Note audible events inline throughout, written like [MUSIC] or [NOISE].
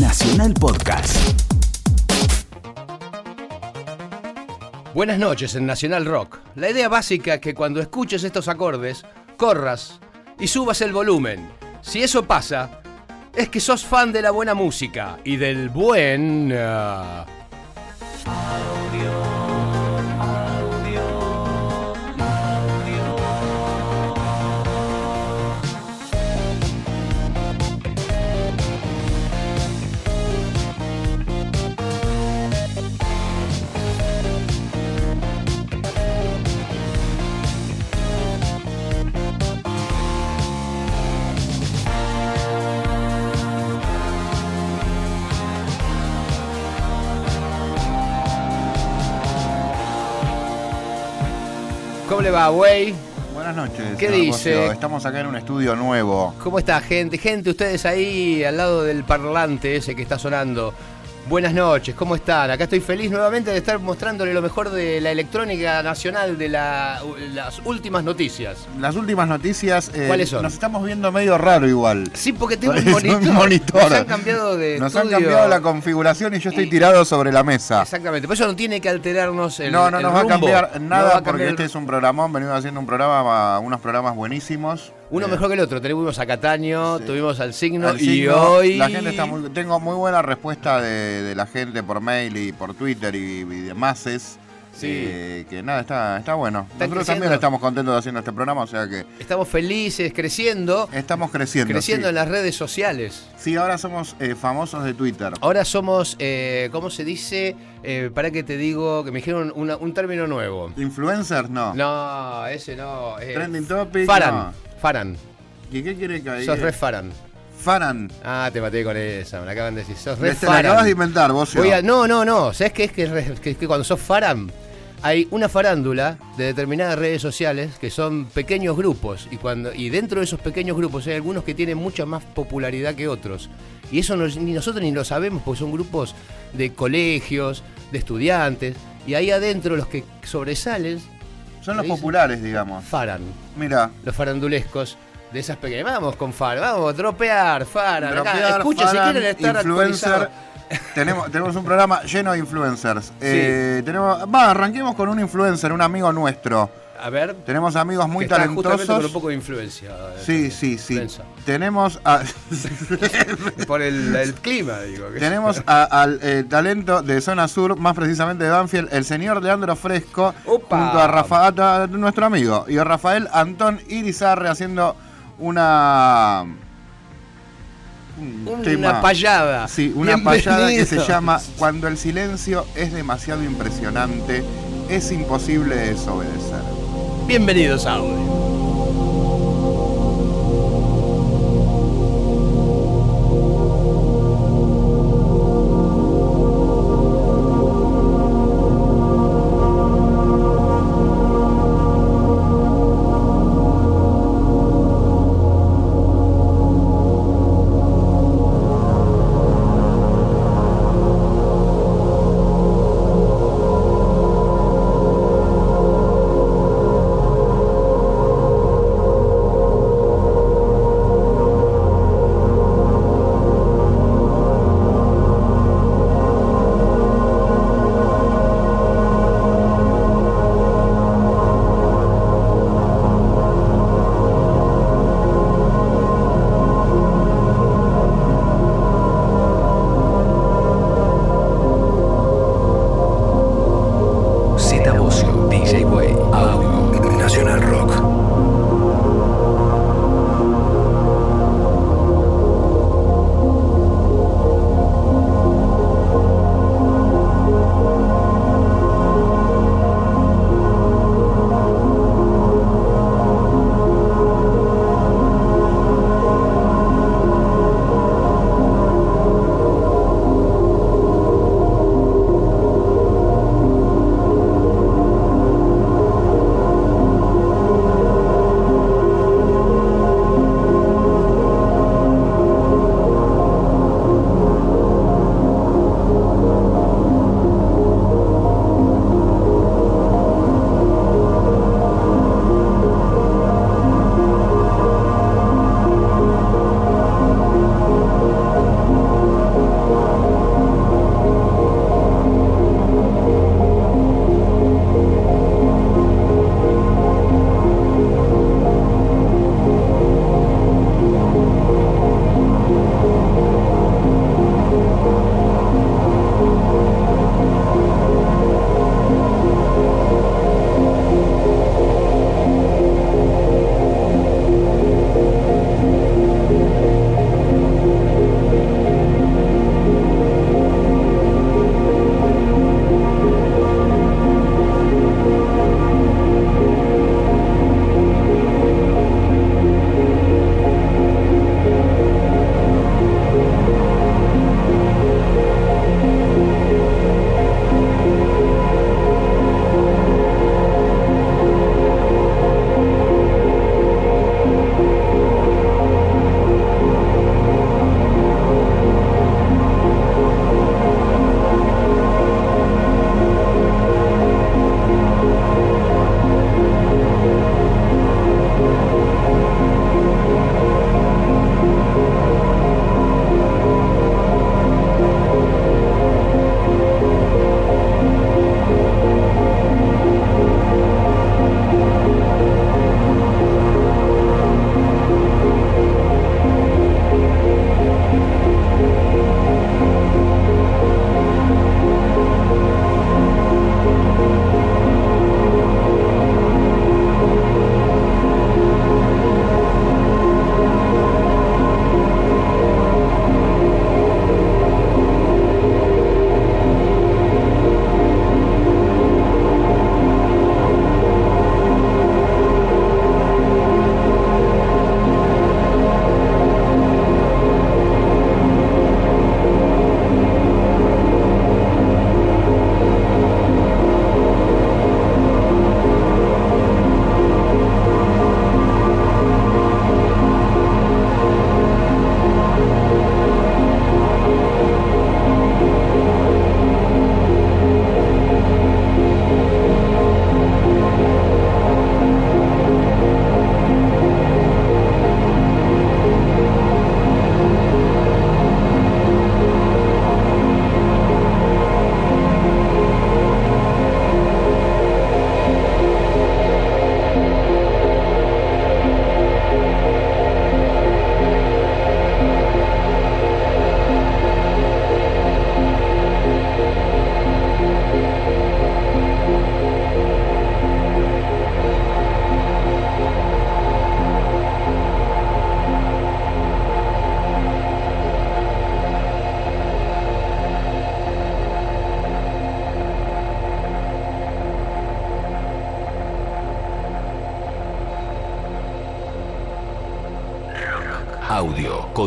Nacional Podcast. Buenas noches en Nacional Rock. La idea básica es que cuando escuches estos acordes, corras y subas el volumen. Si eso pasa, es que sos fan de la buena música y del buen... ah, ¿Cómo le va, güey? Buenas noches. ¿Qué dice? Estamos acá en un estudio nuevo. ¿Cómo está, gente? Gente, ustedes ahí al lado del parlante ese que está sonando. Buenas noches, ¿cómo están? Acá estoy feliz nuevamente de estar mostrándole lo mejor de la electrónica nacional de la- las últimas noticias. Las últimas noticias. eh, ¿Cuáles son? Nos estamos viendo medio raro igual. Sí, porque tengo un [LAUGHS] monitor. Nos han cambiado de Nos han cambiado la configuración y yo estoy tirado sobre la mesa. Exactamente, por eso no tiene que alterarnos el no, no el nos va a cambiar No nada va a porque este es un programón. Venimos haciendo un programa, unos programas buenísimos. Uno mejor que el otro. Tuvimos a Cataño, Sí. tuvimos al signo al y signo. hoy... La gente está muy. Tengo muy buena respuesta de, de la gente por mail y por Twitter y, y demás. Sí. eh, que nada, está, está bueno. Nosotros creciendo. también estamos contentos de haciendo este programa, o sea que Estamos felices, creciendo, estamos creciendo. creciendo sí. en las redes sociales. Sí, ahora somos eh, famosos de Twitter. Ahora somos, eh, ¿cómo se dice? Eh, para que te digo, que me dijeron una- un término nuevo. ¿Influencers? No. No, ese no. eh, Trending Topic. Faran, no. Faran. ¿Y qué quiere que? Sos re Faran. Faran. Ah, te maté con esa, me la acaban de decir. Sos re la acabas de inventar vos. Voy a- no, no, no. ¿Sabes qué es que, que, que cuando sos Faran? Hay una farándula de determinadas redes sociales que son pequeños grupos y cuando y dentro de esos pequeños grupos hay algunos que tienen mucha más popularidad que otros y eso ni nosotros ni lo sabemos porque son grupos de colegios, de estudiantes y ahí adentro los que sobresalen Son los populares, digamos. Faran, Mira. los farandulescos de esas pequeñas. Vamos con Faran, vamos, dropear, Dropear, escuchen si quieren estar influencer. tenemos, tenemos un programa lleno de influencers. Eh, tenemos, va, arranquemos con un influencer, un amigo nuestro. A ver, Tenemos amigos muy que talentosos. con un poco de influencia. eh, Sí, sí, sí. Tenemos a, [LAUGHS] Por el, el clima, digo. que- tenemos a- al eh, talento de Zona Sur, más precisamente de Banfield, el señor Leandro Fresco, Opa. junto a Rafael, a nuestro amigo, y a Rafael Antón Irizarre haciendo una. un Una tema- payada. Sí, una payada que se llama Cuando el silencio es demasiado impresionante, es imposible desobedecer. Bienvenidos a audio.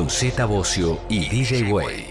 Con Bocio y DJ Way.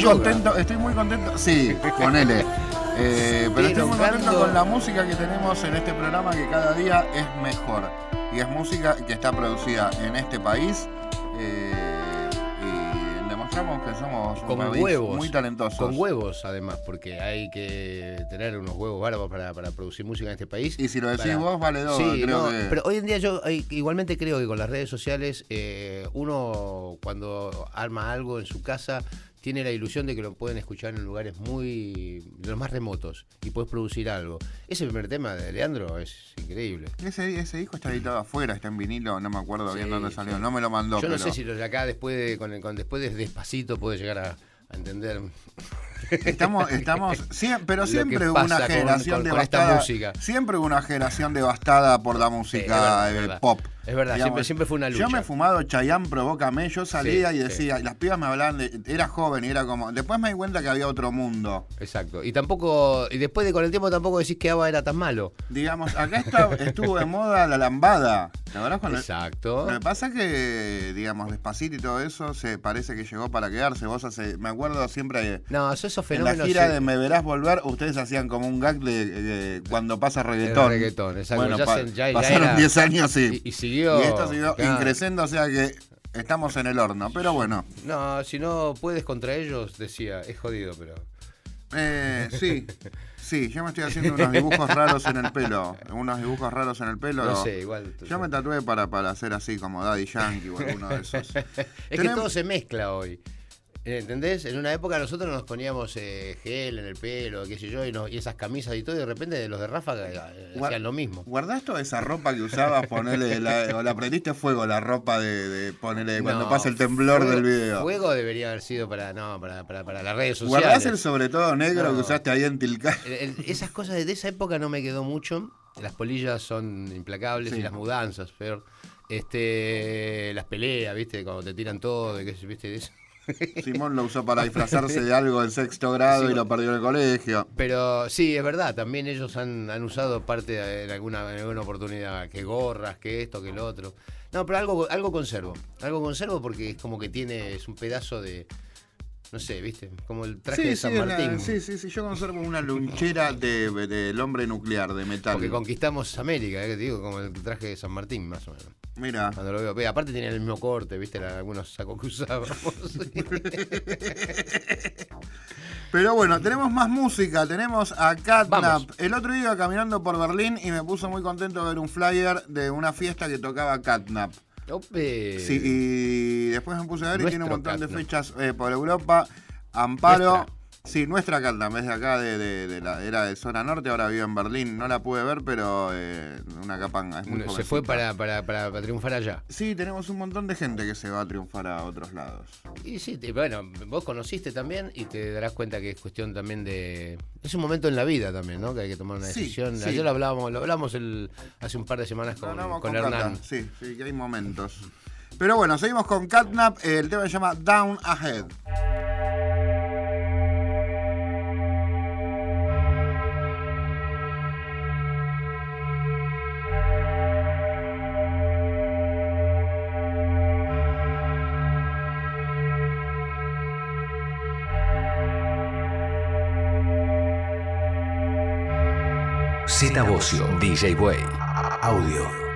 Muy yoga. contento. Estoy muy contento. Sí, [LAUGHS] ponele. Eh, pero estoy muy contento con la música que tenemos en este programa que cada día es mejor. Y es música que está producida en este país. eh, y demostramos que somos un Con país huevos. muy talentosos. Con huevos, además, porque hay que tener unos huevos bárbaros para, para producir música en este país. Y si lo decís Para- vos, vale dos. Sí, creo no, que... pero hoy en día yo eh, igualmente creo que con las redes sociales eh, uno cuando arma algo en su casa tiene la ilusión de que lo pueden escuchar en lugares muy los más remotos y puedes producir algo. Ese primer tema de Leandro es increíble. Ese, ese disco está editado afuera, está en vinilo, no me acuerdo bien Sí, dónde sí. salió. No me lo mandó. Yo no pero- sé si los de acá después de con, el- con- después de despacito puede llegar a, a entender. Estamos, [LAUGHS] estamos, pero siempre hubo una generación con- con esta devastada. música. Siempre hubo una generación devastada por la Sí, música verdad, eh, pop. Es verdad, siempre- siempre fue una Yo lucha. me he fumado Chayanne, Provócame, yo salía Sí, y sí. decía, y las pibas me hablaban de, era joven y era como, después me di cuenta que había otro mundo. Exacto. Y tampoco, y después de con el tiempo tampoco decís que ABBA era tan malo. Digamos, acá está, estuvo de moda la lambada. ¿La verdad? Exacto. Lo que pasa es que, digamos, despacito y todo eso, se parece que llegó para quedarse. Vos hace, me acuerdo siempre No, eso- esos en la fenómenos. gira sí. de Me Verás Volver, ustedes hacían como un gag de, de cuando pasa El reggaetón. reggaetón, exacto. Bueno, Ya pa- se- ya- ya pasaron era- 10 años y, Y, y siguió. y esto siguió claro. increciendo, o sea que estamos en el horno. Pero bueno, No, si no puedes contra ellos, decía, es jodido, pero. eh, sí, [LAUGHS] sí, yo me estoy haciendo [LAUGHS] unos dibujos raros en el pelo. Unos dibujos raros en el pelo. No sé, igual. Yo me tatué para, para hacer así como Daddy Yankee o alguno de esos. [LAUGHS] Es que todo se mezcla hoy. ¿Entendés? En una época nosotros nos poníamos eh, gel en el pelo, qué sé yo, y, nos- y esas camisas y todo, y de repente los de Ráfaga eh, Gua- hacían lo mismo. ¿Guardás toda esa ropa que usabas, ponele, la, o la prendiste fuego, la ropa de, de ponerle cuando No, pasa el temblor fuego- del video? Fuego debería haber sido para, no, para, para, para las redes sociales. ¿Guardás el sobre todo negro No. que usaste ahí en? El- el- esas cosas de esa época no me quedó mucho. Las polillas son implacables Sí. y las mudanzas, peor. Este, las peleas, ¿viste? Cuando te tiran todo, sé, ¿viste? Eso. [LAUGHS] Simón lo usó para disfrazarse de [LAUGHS] algo en sexto grado y lo perdió en el colegio. Pero sí, es verdad, también ellos han, han usado parte de- en alguna, en alguna oportunidad, que gorras, que esto, que lo otro. No, pero algo, algo conservo, algo conservo porque es como que tiene, es un pedazo de, no sé, ¿viste? Como el traje Sí, de San Martín. sí, sí, sí, yo conservo una lunchera de- del hombre nuclear de metal. Porque conquistamos América, ¿eh? digo, como el traje de San Martín, más o menos. Mira, Cuando lo veo. Ve, aparte tiene el mismo corte, ¿viste? Era algunos sacos que usábamos. [LAUGHS] pero bueno, tenemos más música, tenemos a Catnap. El otro día iba caminando por Berlín y me puso muy contento ver un flyer de una fiesta que tocaba Catnap. Ope. Sí, y después me puse a ver y tiene un montón de fechas eh, por Europa. Amparo. Nuestra. Sí, nuestra Catnap, es de acá, de, de- de la, era de zona norte, ahora vive en Berlín. No la pude ver, pero eh, una capanga. Es muy Se fue para, para, para, para triunfar allá. Sí, tenemos un montón de gente que se va a triunfar a otros lados. Y sí, te- bueno, vos conociste también y te darás cuenta que es cuestión también de. Es un momento en la vida también, ¿no? Que hay que tomar una Sí, decisión. sí. Ayer lo hablábamos, lo hablamos el, hace un par de semanas con, con con Hernán. Cata, Sí, sí, que hay momentos. Pero bueno, seguimos con Catnap. El tema se llama Down Ahead. Z Bocio, DJ Way. Audio.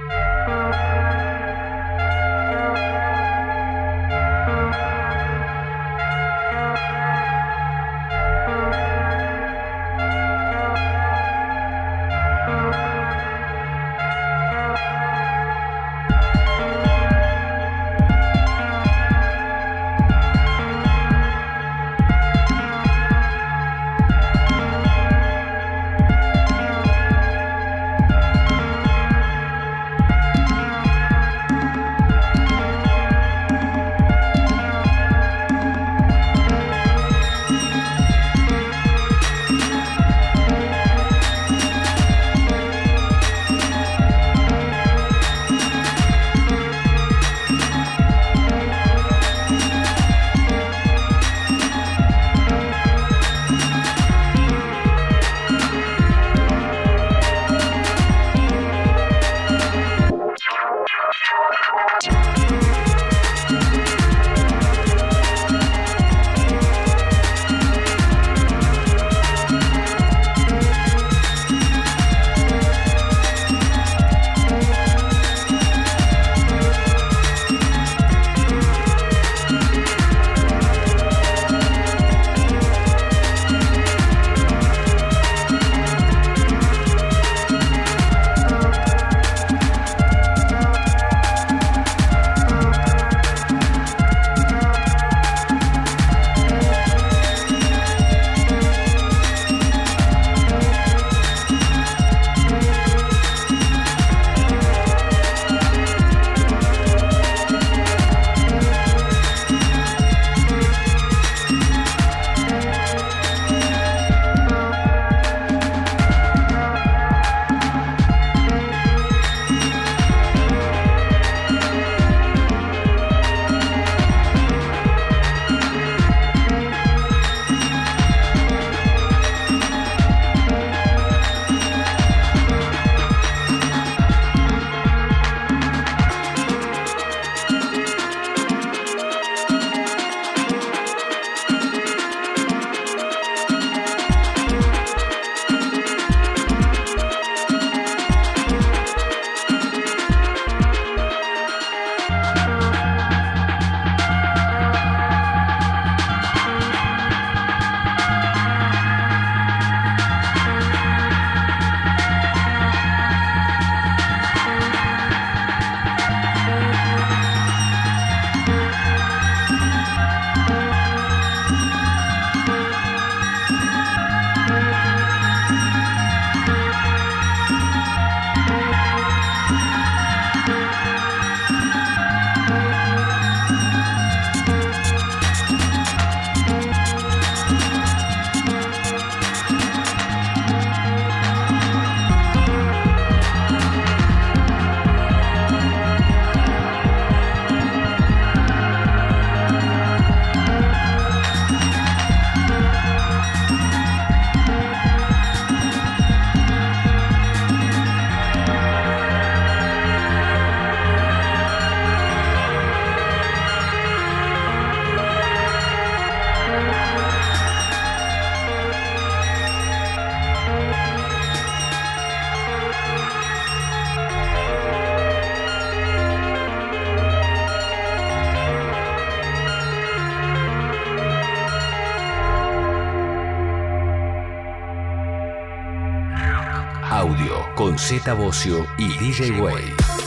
Bocio y DJ Way.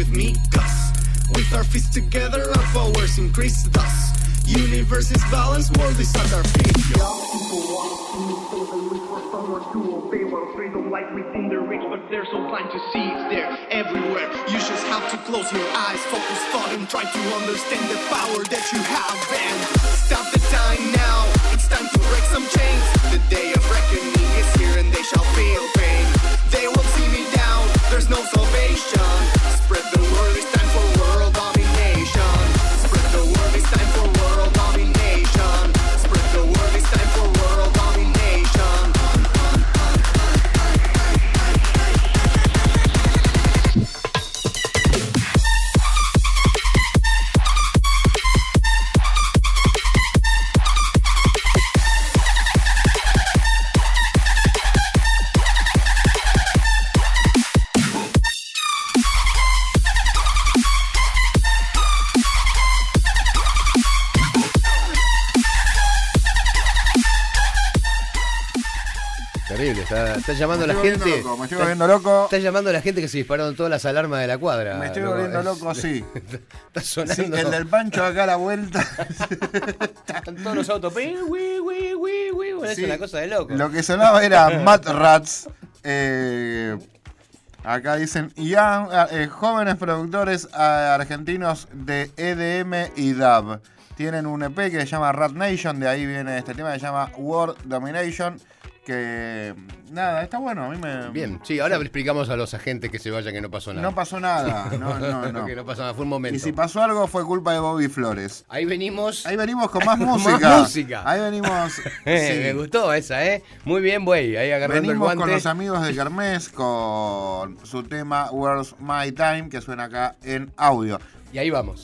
With me, cuz. With our fists together, our powers increase thus. Universe is balanced, world is at our feet, yeah. They don't like within their reach, but they're so blind to see it's there everywhere. You just have to close your eyes, focus thought, and try to understand the power that you have. And stop the time now. It's time to break some chains. The day of reckoning is here, and they shall feel pain. They won't see me down. There's no salvation. Spread the word. Está, está llamando a la gente. loco, me estoy está- volviendo loco. Está llamando a la gente que se dispararon todas las alarmas de la cuadra. Me estoy volviendo loco, sí. [LAUGHS] Está sonando. Sí, el del pancho acá a la vuelta. [LAUGHS] Están todos los autos. Bueno, Sí, Es una cosa de loco. Lo que sonaba era Mad Rats. eh, acá dicen, young, eh, jóvenes productores eh, argentinos de EDM y DAB. Tienen un EP que se llama Rat Nation, de ahí viene este tema que se llama World Domination. Que nada, está bueno, a mí me. Bien, sí, ahora explicamos a los agentes que se vayan que no pasó nada. No pasó nada, [LAUGHS] no, no, no. [LAUGHS] que no pasó nada, fue un momento. Y si pasó algo fue culpa de Bobby Flores. Ahí venimos. Ahí venimos con más [LAUGHS] Con música. más música. Ahí venimos. Sí. Me gustó esa, ¿eh? Muy bien, güey. Ahí agarrando Venimos el con guante. los amigos de Kermés con su tema Where's My Time que suena acá en audio. Y ahí vamos.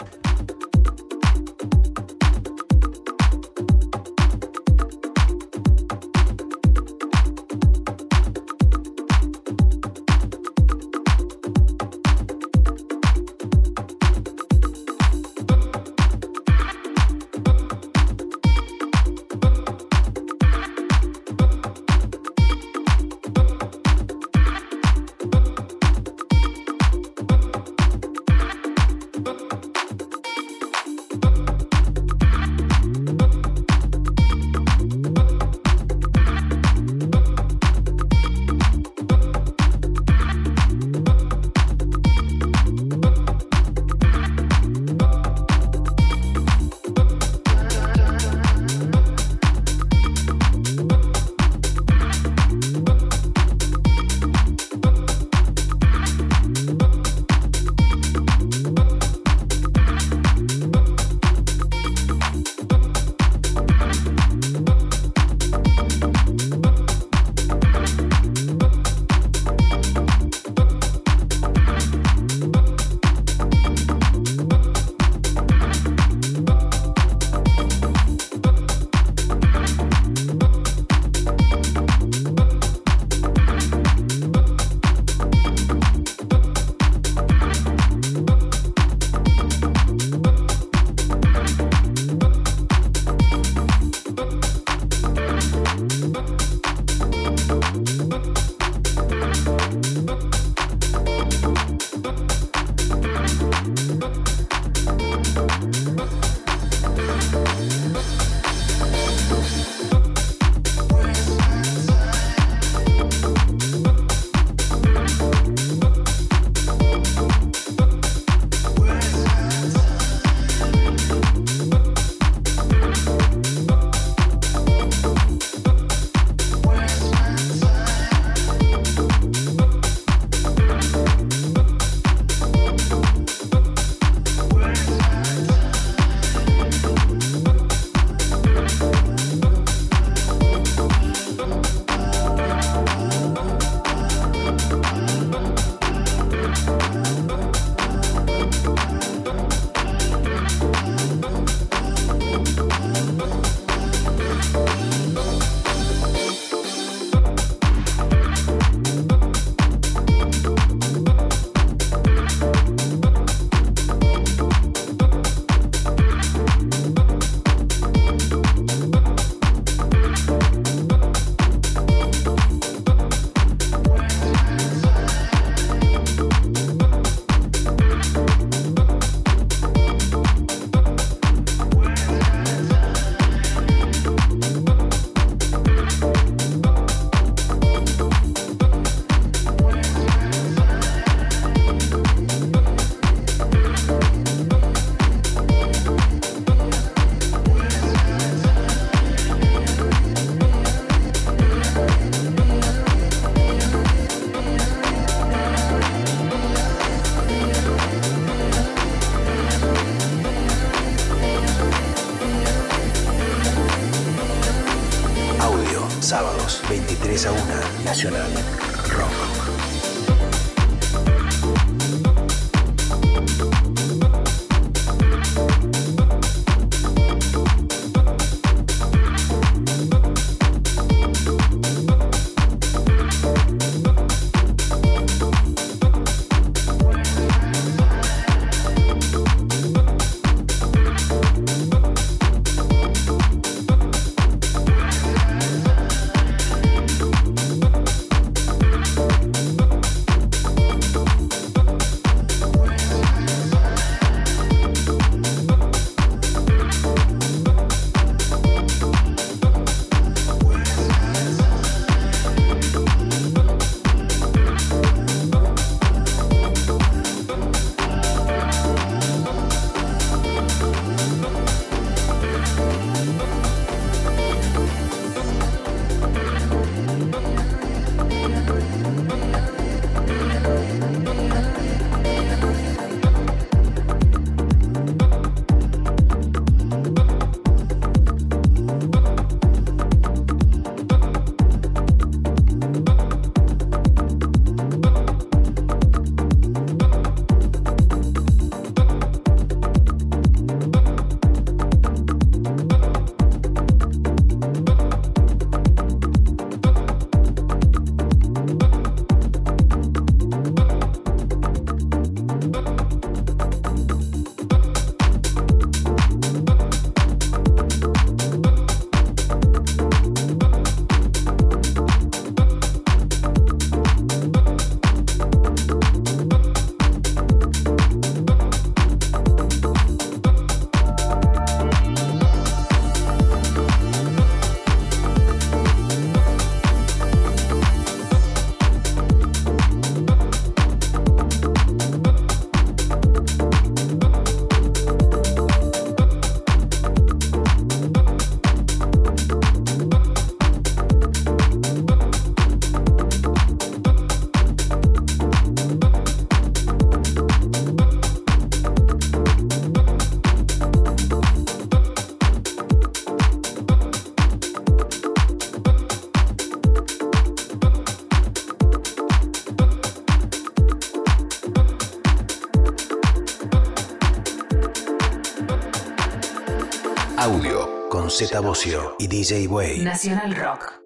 Z Bocio y DJ Way. Nacional Rock.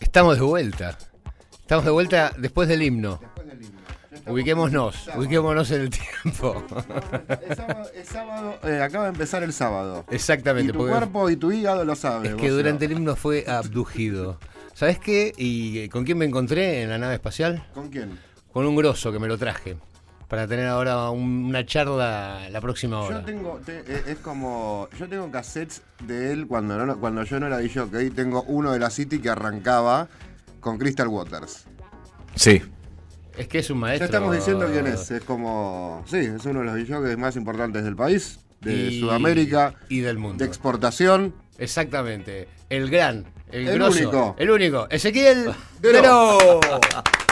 Estamos de vuelta. Estamos de vuelta después del himno. Ubiquémonos, ubiquémonos en el tiempo. Es sábado, es sábado, eh, acaba de empezar el sábado. Exactamente, Y tu porque cuerpo y tu hígado lo saben. es que durante el himno fue abducido. ¿Sabes qué? ¿Y con quién me encontré en la nave espacial? ¿Con quién? Con un grosso que me lo traje. Para tener ahora un- una charla la próxima hora. Yo tengo, te- eh, es como, yo tengo cassettes de él cuando, no, cuando yo no era DJ. Tengo uno de la City que arrancaba con Crystal Waters. Sí. Es que es un Ya maestro. estamos diciendo quién es. Es como, sí, es uno de los DJs más importantes del país, de Y- Sudamérica, y del mundo. de exportación. Exactamente. El gran, el, El grosso, único. El único. Ezequiel Dero. [LAUGHS]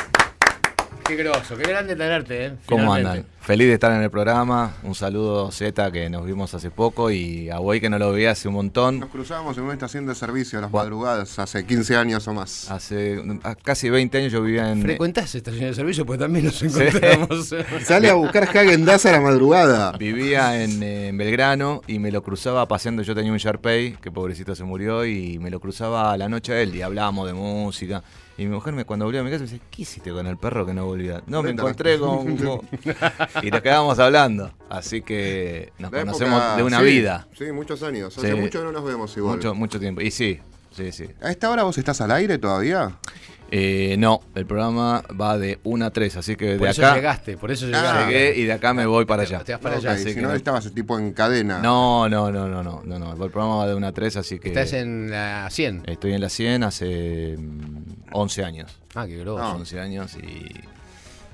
Qué grosso, qué grande tenerte, ¿eh? ¿Cómo Finalmente. andan? Feliz de estar en el programa. Un saludo Z que nos vimos hace poco y a Boy que no lo veía hace un montón. Nos cruzábamos en una estación de servicio a las madrugadas hace 15 años o más. Hace a- casi 20 años yo vivía en... ¿Frecuentás estación de servicio? Pues también nos encontramos. [LAUGHS] [LAUGHS] Sale a buscar Hagen Dazs a la madrugada. Vivía en, eh, en Belgrano y me lo cruzaba paseando. Yo tenía un Sharpay, que pobrecito se murió, y me lo cruzaba a la noche a él y hablábamos de música. Y mi mujer, me, cuando volvía a mi casa, me decía: ¿Qué hiciste con el perro que no volvía? No, me encontré con. con-". y nos quedábamos hablando. Así que nos La conocemos época- de una sí, vida. Sí, muchos años. Hace Sí. mucho que no nos vemos igual. Mucho, mucho tiempo. Y sí, sí, sí. ¿A esta hora vos estás al aire todavía? Eh, no, el programa va de 1 a 3, así que de Por eso acá llegaste, por eso Ah, llegaste. llegué y de acá me voy para allá. te vas para Ok, allá. así si que no no- estabas tipo en cadena. No, no, no, no, no, no, no. El programa va de 1 a 3, así que Estás en la 100. estoy en la 100 hace mm, 11 años. Ah, qué grosso. No. 11 años y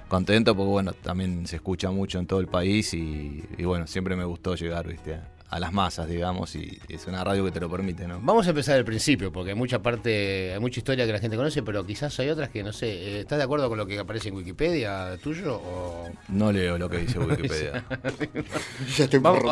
contento porque bueno, también se escucha mucho en todo el país y, y bueno, siempre me gustó llegar, viste, a, a las masas, digamos, y es una radio que te lo permite, ¿no? Vamos a empezar del principio, porque hay mucha parte, hay mucha historia que la gente conoce, pero quizás hay otras que no sé. eh, ¿Estás de acuerdo con lo que aparece en Wikipedia tuyo? O... No leo lo que dice [LAUGHS] Wikipedia. [LAUGHS] Ya estoy Vamos,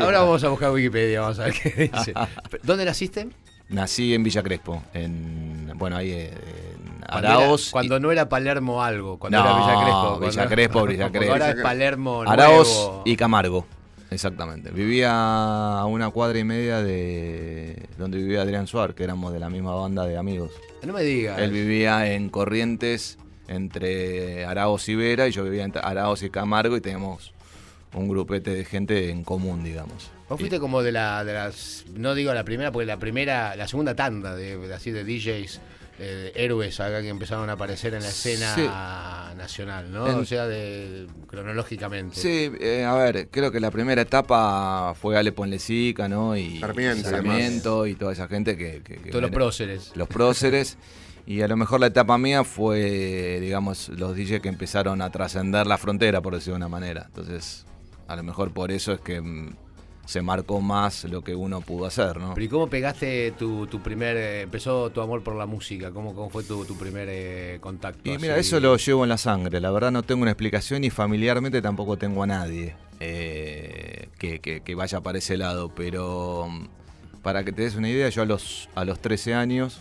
ahora vamos a buscar Wikipedia, vamos a ver qué [LAUGHS] dice. ¿Dónde naciste? Nací en Villa Crespo, en, bueno, ahí eh, en Cuando Araos. era- Cuando, y- no era Palermo algo, cuando No, era Villa Crespo. Villa Crespo, Villa porque Crespo. Ahora es Palermo Araos nuevo. y Camargo. Exactamente. Vivía a una cuadra y media de donde vivía Adrián Suar, que éramos de la misma banda de amigos. No me digas. Él vivía en Corrientes entre Araos y Vera y yo vivía entre Araos y Camargo y teníamos un grupete de gente en común, digamos. Vos fuiste como de, la, de las, no digo la primera, porque la primera, la segunda tanda de, de así de DJs, eh, héroes acá que empezaron a aparecer en la escena Sí. nacional, ¿no? En- o sea, de, cronológicamente. Sí, eh, a ver, creo que la primera etapa fue Ale Ponlecica, ¿no? Y Sarmiento y Sarmiento y toda esa gente que... que- que Todos los próceres. Los próceres. [LAUGHS] Y a lo mejor la etapa mía fue, digamos, los DJs que empezaron a trascender la frontera, por decirlo de una manera. Entonces, a lo mejor por eso es que mm, se marcó más lo que uno pudo hacer, ¿no? Pero ¿y cómo pegaste tu, tu primer, eh, empezó tu amor por la música? ¿Cómo, cómo fue tu, tu primer eh, contacto? Y así? mira, eso lo llevo en la sangre. La verdad no tengo una explicación y familiarmente tampoco tengo a nadie eh, que, que- que vaya para ese lado. Pero mm, para que te des una idea, yo a los, a los 13 años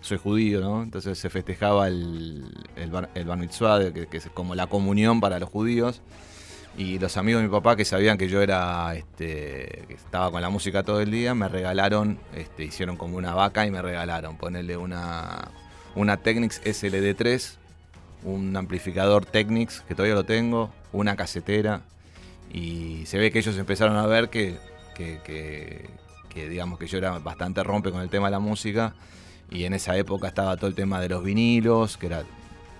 soy judío, ¿no? Entonces se festejaba el, el, bar, el bar mitzvah, de que, que es como la comunión para los judíos. Y los amigos de mi papá que sabían que yo era, este, que estaba con la música todo el día, me regalaron, este, hicieron como una vaca y me regalaron, ponerle una, una Technics SLD3, un amplificador Technics, que todavía lo tengo, una casetera, y se ve que ellos empezaron a ver que, que, que- digamos que yo era bastante rompe con el tema de la música, y en esa época estaba todo el tema de los vinilos, que era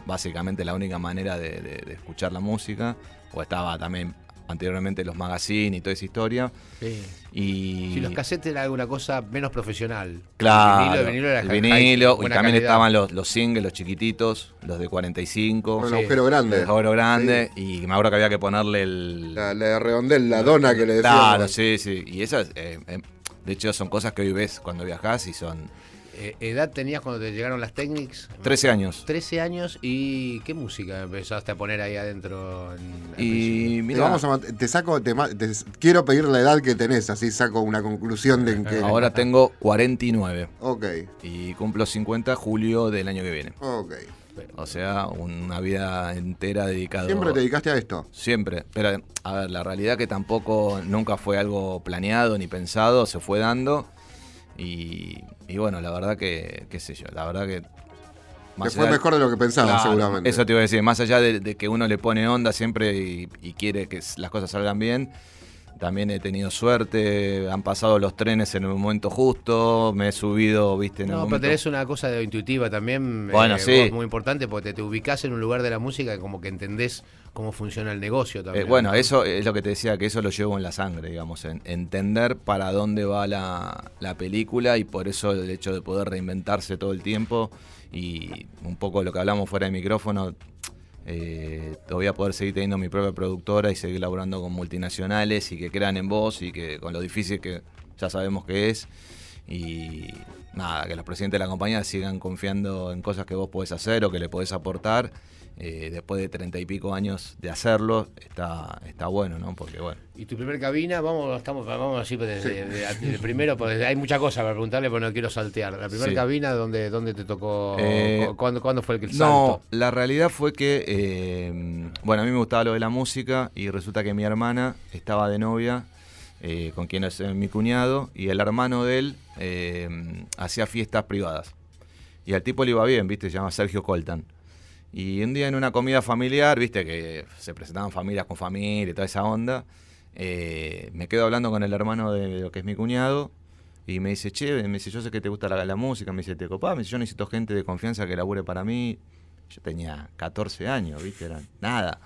básicamente la única manera de escuchar la música, o estaba también anteriormente los magazines y toda esa historia, Sí. y... Si los cassettes era alguna cosa menos profesional. Claro, El vinilo, el vinilo era el high- vinilo, y también calidad. estaban los, los singles, los chiquititos, los de 45. Con Sí. agujero grande. El oro grande, y me acuerdo que había que ponerle el... La, la de redondel, la dona que le decíamos. Claro, sí, sí. Y esas, eh, eh, de hecho, son cosas que hoy ves cuando viajas y son ¿Edad tenías cuando te llegaron las Technics? 13 años. 13 años y ¿qué música empezaste a poner ahí adentro? en-? Y Te, mira, vamos a te saco, te te- quiero pedir la edad que tenés, así saco una conclusión de en que. ahora tengo 49 Ok, y cumplo 50 julio del año que viene. ok. O sea, una vida entera dedicada Siempre te dedicaste a esto. Siempre, pero a ver, la realidad que tampoco nunca fue algo planeado ni pensado, se fue dando y, y bueno, la verdad que, qué sé yo, la verdad que... Que fue allá- mejor de lo que pensaba, Claro, seguramente. Eso te iba a decir, más allá de, de que uno le pone onda siempre y, y quiere que las cosas salgan bien, también he tenido suerte, han pasado los trenes en un momento justo, me he subido, viste, en el No, pero momento... tenés una cosa de intuitiva también. Bueno, eh, sí. vos, muy importante porque te, te ubicás en un lugar de la música y como que entendés cómo funciona el negocio Eh, también. bueno, eso es lo que te decía, que eso lo llevo en la sangre, digamos, en entender para dónde va la, la película y por eso el hecho de poder reinventarse todo el tiempo y un poco lo que hablamos fuera de micrófono, eh, todavía poder seguir teniendo mi propia productora y seguir laburando con multinacionales y que crean en vos y que con lo difícil que ya sabemos que es y nada, que los presidentes de la compañía sigan confiando en cosas que vos podés hacer o que le podés aportar. Eh, después de treinta y pico años de hacerlo, está, está bueno, ¿no? Porque bueno. Y tu primer cabina, vamos, estamos, vamos así pues, desde, de- de primero, porque hay muchas cosas para preguntarle, pero no quiero saltear. La primera Sí. cabina, ¿dónde, ¿dónde te tocó? Eh, cu- ¿Cuándo, cuándo fue el, No, salto? la realidad fue que, eh, bueno, a mí me gustaba lo de la música y resulta que mi hermana estaba de novia eh, con quien es mi cuñado y el hermano de él eh, hacía fiestas privadas. Y al tipo le iba bien, ¿viste? Se llama Sergio Coltan. Y un día en una comida familiar, ¿viste? Que se presentaban familias con familia y toda esa onda. eh, me quedo hablando con el hermano de lo que es mi cuñado y me dice, che, me dice, yo sé que te gusta la, música, me dice, te copás, me dice, yo necesito gente de confianza que labure para mí. Yo tenía 14 años, ¿viste? Era nada.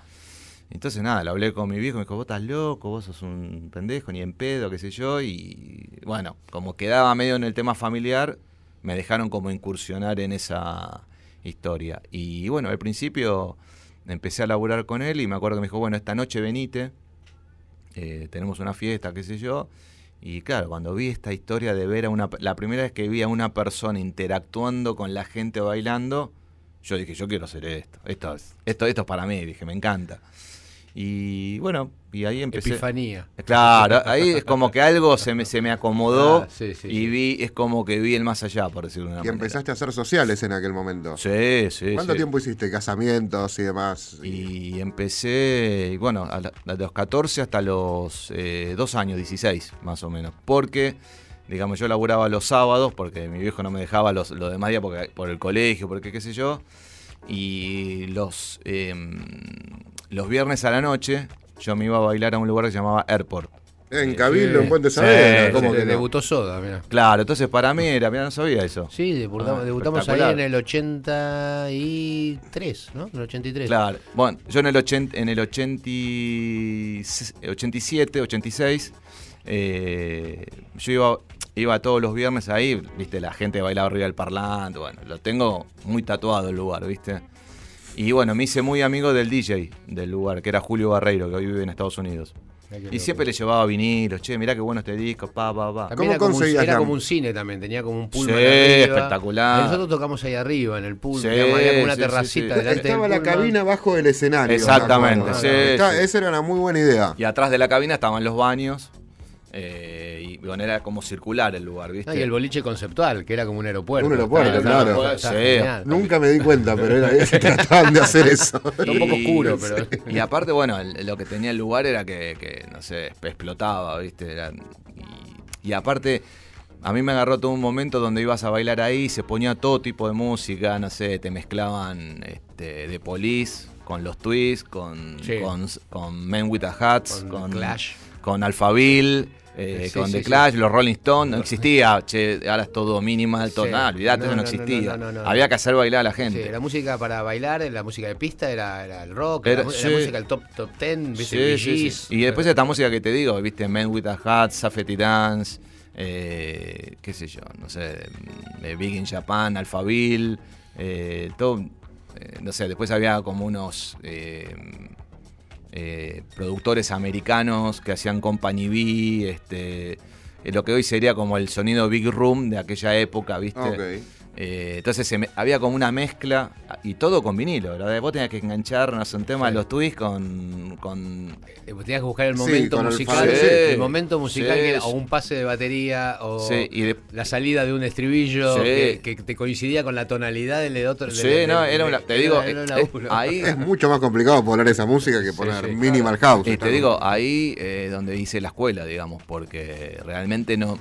Entonces nada, lo hablé con mi viejo, me dijo, vos estás loco, vos sos un pendejo, ni en pedo, qué sé yo. Y bueno, como quedaba medio en el tema familiar, me dejaron como incursionar en esa historia. Y bueno, al principio empecé a laburar con él y me acuerdo que me dijo, bueno, esta noche venite. eh, tenemos una fiesta, qué sé yo. Y claro, cuando vi esta historia de ver a una... La primera vez que vi a una persona interactuando con la gente bailando, yo dije, yo quiero hacer esto. Esto, es- esto, esto es para mí, dije, me encanta. Y bueno, y ahí empecé... Epifanía. Claro, ahí es como que algo se me, se me acomodó Ah, sí, sí, y sí. vi, es como que vi el más allá, por decirlo de una Y manera. empezaste a hacer sociales en aquel momento. Sí, sí. ¿Cuánto sí. tiempo hiciste? ¿Casamientos y demás? Y empecé, y bueno, a, la- a los 14 hasta los eh, 2 años, 16 más o menos. Porque, digamos, yo laburaba los sábados, porque mi viejo no me dejaba los, los demás días porque, por el colegio, porque qué sé yo. Y los, em, los viernes a la noche yo me iba a bailar a un lugar que se llamaba Airport. En Cabildo, en Puente Sí, Saavedra, sí, ¿cómo De- que no? Debutó Soda, mira. Claro, entonces para mí era, mira, no sabía eso. Sí, debutamos, Ah, debutamos ahí en el 83, ¿no? En el 83. Claro. Bueno, yo en el, 80, en el 80, 87, 86, eh, yo iba, iba todos los viernes ahí, viste, la gente bailaba arriba del parlante, bueno, lo tengo muy tatuado el lugar, viste. Y bueno, me hice muy amigo del DJ del lugar, que era Julio Barreiro, que hoy vive en Estados Unidos. Y siempre le llevaba vinilos, che, mirá qué bueno este disco, pa, pa, pa. También ¿Cómo era, como un, conseguías era como un cine también, tenía como un pullman Sí, arriba. espectacular. Y nosotros tocamos ahí arriba, en el pullman, Sí, digamos, había como una sí, terracita sí. delante Estaba del la pullman. cabina abajo del escenario. Exactamente, sí. Esa era una muy buena idea. Y atrás de la cabina estaban los baños, eh, y bueno, era como circular el lugar, viste. Ah, y el boliche conceptual, que era como un aeropuerto. Un aeropuerto, claro. estaba Sí. genial. Nunca me di cuenta, pero era, [LAUGHS] trataban de hacer eso. Un poco oscuro, pero. Y aparte, bueno, el- lo que tenía el lugar era que, que, no sé, explotaba, ¿viste? Era- y, y aparte, a mí me agarró todo un momento donde ibas a bailar ahí, se ponía todo tipo de música, no sé, te mezclaban este, de Police con los Twists, con, Sí. con, con Men with a Hats, Con con, Clash. con Alphaville. Eh, Sí, con sí, The sí. Clash, los Rolling Stones, no existía, che, ahora es todo minimal, todo, nada, olvidate, No, eso no, no, existía. no, no, no. Había que hacer bailar a la Sí, gente. la música para bailar, la música de pista era, era el rock, Era- la, música del top, top ten, sí. Y después esta música que te digo, viste, Men with a Hat, Safety Dance, eh, qué sé yo, no sé, eh, Big in Japan, Alphaville, eh, todo, eh, no sé, después había como unos eh, productores americanos que hacían Company B, este, eh, lo que hoy sería como el sonido Big Room de aquella época, viste. Eh, entonces se me- había como una mezcla y todo con vinilo, ¿verdad? Vos tenías que enganchar, no sé, un tema de los twists con, con Eh, vos Tenías que buscar el momento musical, sí. el momento musical Sí, que era o un pase de batería o Sí, y de- la salida de un estribillo Sí. que, que te coincidía con la tonalidad del otro. Sí, del- no, del- era una, te digo, era un eh, laburo. eh, ahí, Es mucho más complicado poner esa música que poner sí, Minimal House. y te digo, ahí eh, donde hice la escuela, digamos, porque realmente no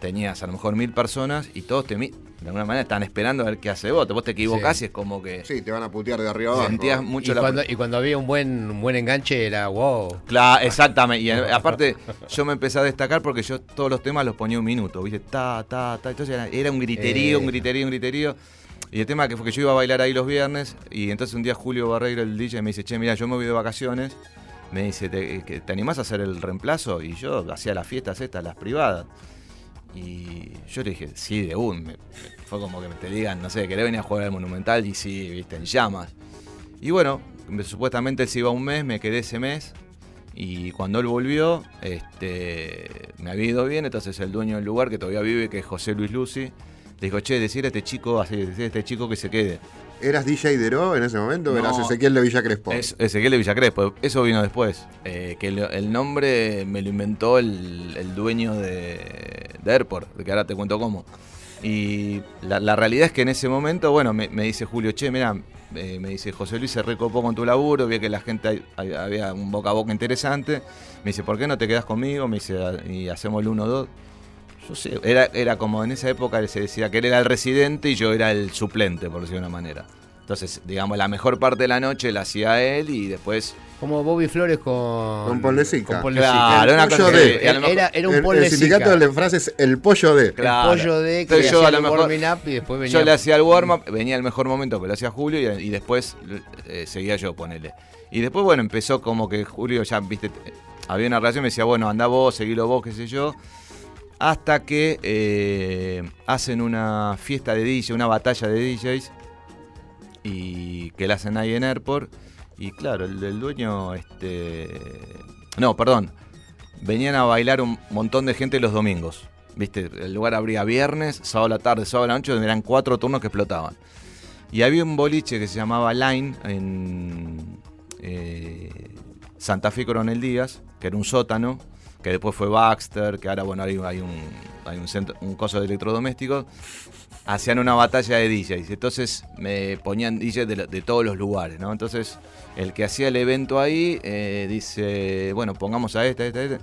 tenías a lo mejor mil personas y todos te de alguna manera estaban esperando a ver qué hace vos. Vos te equivocás Sí. y es como que Sí, te van a putear de arriba abajo. sentías mucho y, la cuando, y cuando había un buen, un buen enganche era wow. Claro, exactamente. Y eh, aparte, yo me empecé a destacar porque yo todos los temas los ponía un minuto, ¿viste? Ta, ta, ta. Entonces era, era un griterío, Eh. un griterío, un griterío. Y el tema que fue que yo iba a bailar ahí los viernes y entonces un día Julio Barreiro, el DJ, me dice, che, mira, yo me voy de vacaciones. Me dice, ¿te, que- ¿te animás a hacer el reemplazo? Y yo hacía las fiestas estas, las privadas. Y yo le dije, sí, de un. Me- me- fue como que te digan, no sé, ¿querés venir a jugar al Monumental? Y sí, viste, en llamas. Y bueno, me- supuestamente él se iba un mes, me quedé ese mes. Y cuando él volvió, este, me había ido bien, entonces el dueño del lugar, que todavía vive, que es José Luis Lucy, le dijo, che, decir a este chico, así, decir a este chico que se quede. ¿Eras DJ Deró en ese momento o No. eras Ezequiel de Villa Crespo? Es Ezequiel de Villacrespo, eso vino después. eh, que el, el nombre me lo inventó el, el dueño de, de Airport, de que ahora te cuento cómo. Y la, la realidad es que en ese momento, bueno, me, me dice Julio, che, mira, eh, me dice José Luis se recopó con tu laburo, vi que la gente había un boca a boca interesante. Me dice, ¿por qué no te quedas conmigo? Me dice, y hacemos el 1-2. Yo sé, era, era como en esa época se decía que él era el residente y yo era el suplente, por decirlo de una manera. Entonces, digamos, la mejor parte de la noche la hacía él y después. Como Bobby Flores con. Con Paul. Con Paul Claro, una cosa de- que- mejor- Era, era un el, Paul el sindicato de frase es el pollo de. Claro. El pollo de que Entonces yo a lo el mejor- warming up y después venía. Yo le hacía el warm-up, venía el mejor momento que lo hacía Julio y, y después eh, seguía yo, ponele. Y después, bueno, empezó como que Julio ya, viste, había una relación, me decía, bueno, anda vos, seguilo vos, qué sé yo. Hasta que eh, hacen una fiesta de DJ, una batalla de DJs, y que la hacen ahí en Airport. Y claro, el, dueño, este. No, perdón. venían a bailar un montón de gente los domingos. ¿Viste? El lugar abría viernes, sábado a la tarde, sábado a la noche, eran cuatro turnos que explotaban. Y había un boliche que se llamaba Line en eh, Santa Fe Coronel Díaz, que era un sótano, que después fue Baxter, que ahora bueno hay, hay un, hay un, centro- un coso de electrodomésticos. Hacían una batalla de DJs. Entonces me ponían DJs de, de todos los lugares, ¿no? Entonces el que hacía el evento ahí eh, dice, bueno, pongamos a este, a este, este.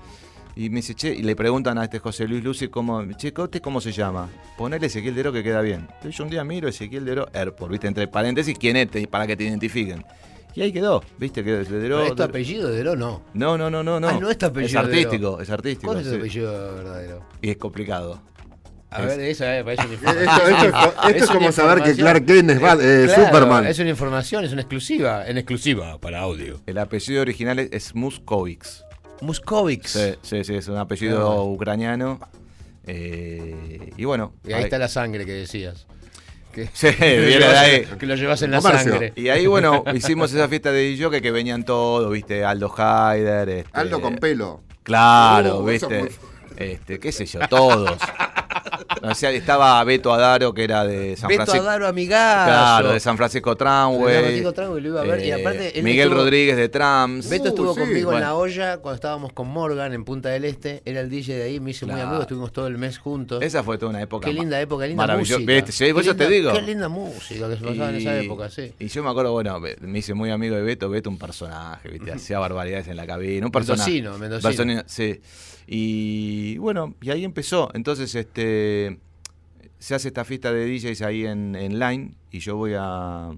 Y me dice, che, y le preguntan a este José Luis Lucy cómo, che, ¿usted cómo se llama? Ponele Ezequiel Deró que queda bien. Entonces yo un día miro Ezequiel Deró Airport, viste, entre paréntesis, quién es, te- para que te identifiquen. Y ahí quedó, viste, que es Deró. Pero ¿Es tu apellido de Deró? No. No, no, no, no, no. Ah, no es tu apellido Es artístico, Deró. es artístico. ¿Cuál es tu sí. apellido verdadero? Y es complicado. A Es- ver, esa eh, parece una [LAUGHS] Esto, información. esto es, esto como saber que. Clark Kent es Bat- eh, Claro, Superman. Es una información, es una exclusiva. En exclusiva para audio. El apellido original es, es Muskovics. Muscovics. Sí, sí, sí, es un apellido ucraniano. Eh, y bueno. Y ahí está la sangre que decías. Que, [LAUGHS] Sí, [LAUGHS] viene de ahí. que lo llevas en la Comercio. sangre. Y ahí, bueno, hicimos esa fiesta de DJ que venían todos, viste, Aldo Haider. Este, Aldo con pelo. Claro, Uh, viste. muy Este, qué sé yo, todos. O sea, estaba Beto Adaro, que era de San Beto Francisco. Adaro Amigazo. Claro, de San Francisco De San Tramway. Francisco Tramway, lo iba a ver, y aparte él Miguel estuvo- Rodríguez de Trams. Beto Uh, estuvo sí. conmigo en Bueno. la olla cuando estábamos con Morgan en Punta del Este. Era el DJ de ahí, me hice muy Claro. amigo, estuvimos todo el mes juntos. Esa fue toda una época. Qué linda época, linda maravillosa. música. ¿Viste? Sí, Qué por eso te linda- digo. Qué linda música que se pasaba en esa Y- época, sí. Y yo me acuerdo, bueno, me hice muy amigo de Beto, Beto un personaje, ¿viste? Hacía barbaridades en la cabina, un personaje. Mendocino, mendocino. Sí. Y bueno, y ahí empezó. Entonces, este se hace esta fiesta de DJs ahí en, en Line y yo voy a,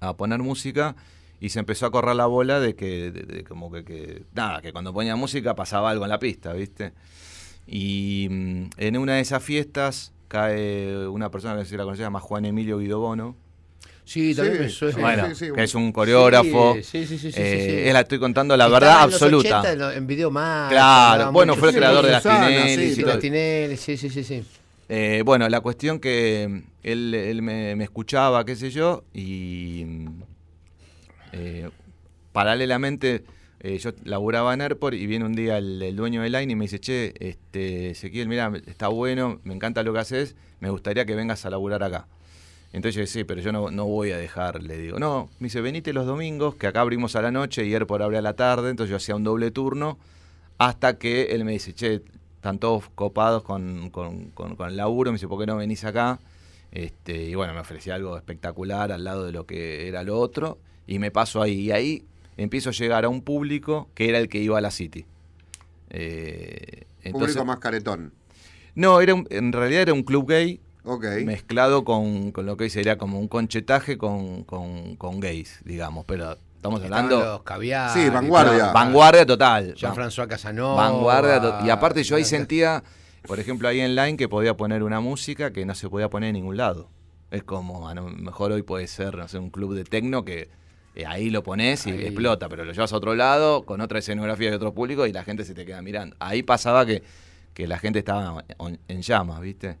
a poner música y se empezó a correr la bola de que, de- de como que, que- nada, que cuando ponía música pasaba algo en la pista, ¿viste? Y mm, en una de esas fiestas cae una persona que se la conocía, se llama Juan Emilio Guidobono. Sí, también Sí, me suena. sí, bueno, sí, sí, que es un coreógrafo. Sí, sí, sí, sí, sí, Eh, sí, sí. es la estoy contando la Estaba verdad en los absoluta. 80 en, video más. Claro, bueno, fue el sí, creador de las Tinelli todo. Tinelli, sí, sí, sí, sí. Eh, bueno, la cuestión que él, él me, me escuchaba, qué sé yo, y eh, paralelamente eh, yo laburaba en Airport y viene un día el, el dueño de Line y me dice, che, este, Ezequiel, mira, está bueno, me encanta lo que haces, me gustaría que vengas a laburar acá. Entonces yo dije, sí, pero yo no, no voy a dejar, le digo, no, me dice, venite los domingos, que acá abrimos a la noche y Airport abre a la tarde, entonces yo hacía un doble turno, hasta que él me dice, che, están todos copados con, con, con- con el laburo, me dice, ¿por qué no venís acá? Este, y bueno, me ofrecía algo espectacular al lado de lo que era lo otro, y me paso ahí, y ahí empiezo a llegar a un público que era el que iba a la City. Eh, entonces, Público más caretón. No, era un- en realidad era un club gay Ok. mezclado con, con lo que hoy sería como un conchetaje con, con, con gays, digamos, pero estamos hablando los caviar. Sí, vanguardia. todo. vanguardia total. Jean-François Casanova. Vanguardia y aparte yo ahí sentía, por ejemplo, ahí en Line que podía poner una música que no se podía poner en ningún lado. Es como, a lo mejor hoy puede ser, no sé, un club de tecno que eh, ahí lo pones y Ahí. explota, pero lo llevas a otro lado con otra escenografía de otro público y la gente se te queda mirando. Ahí pasaba que, que la gente estaba en llamas, ¿viste?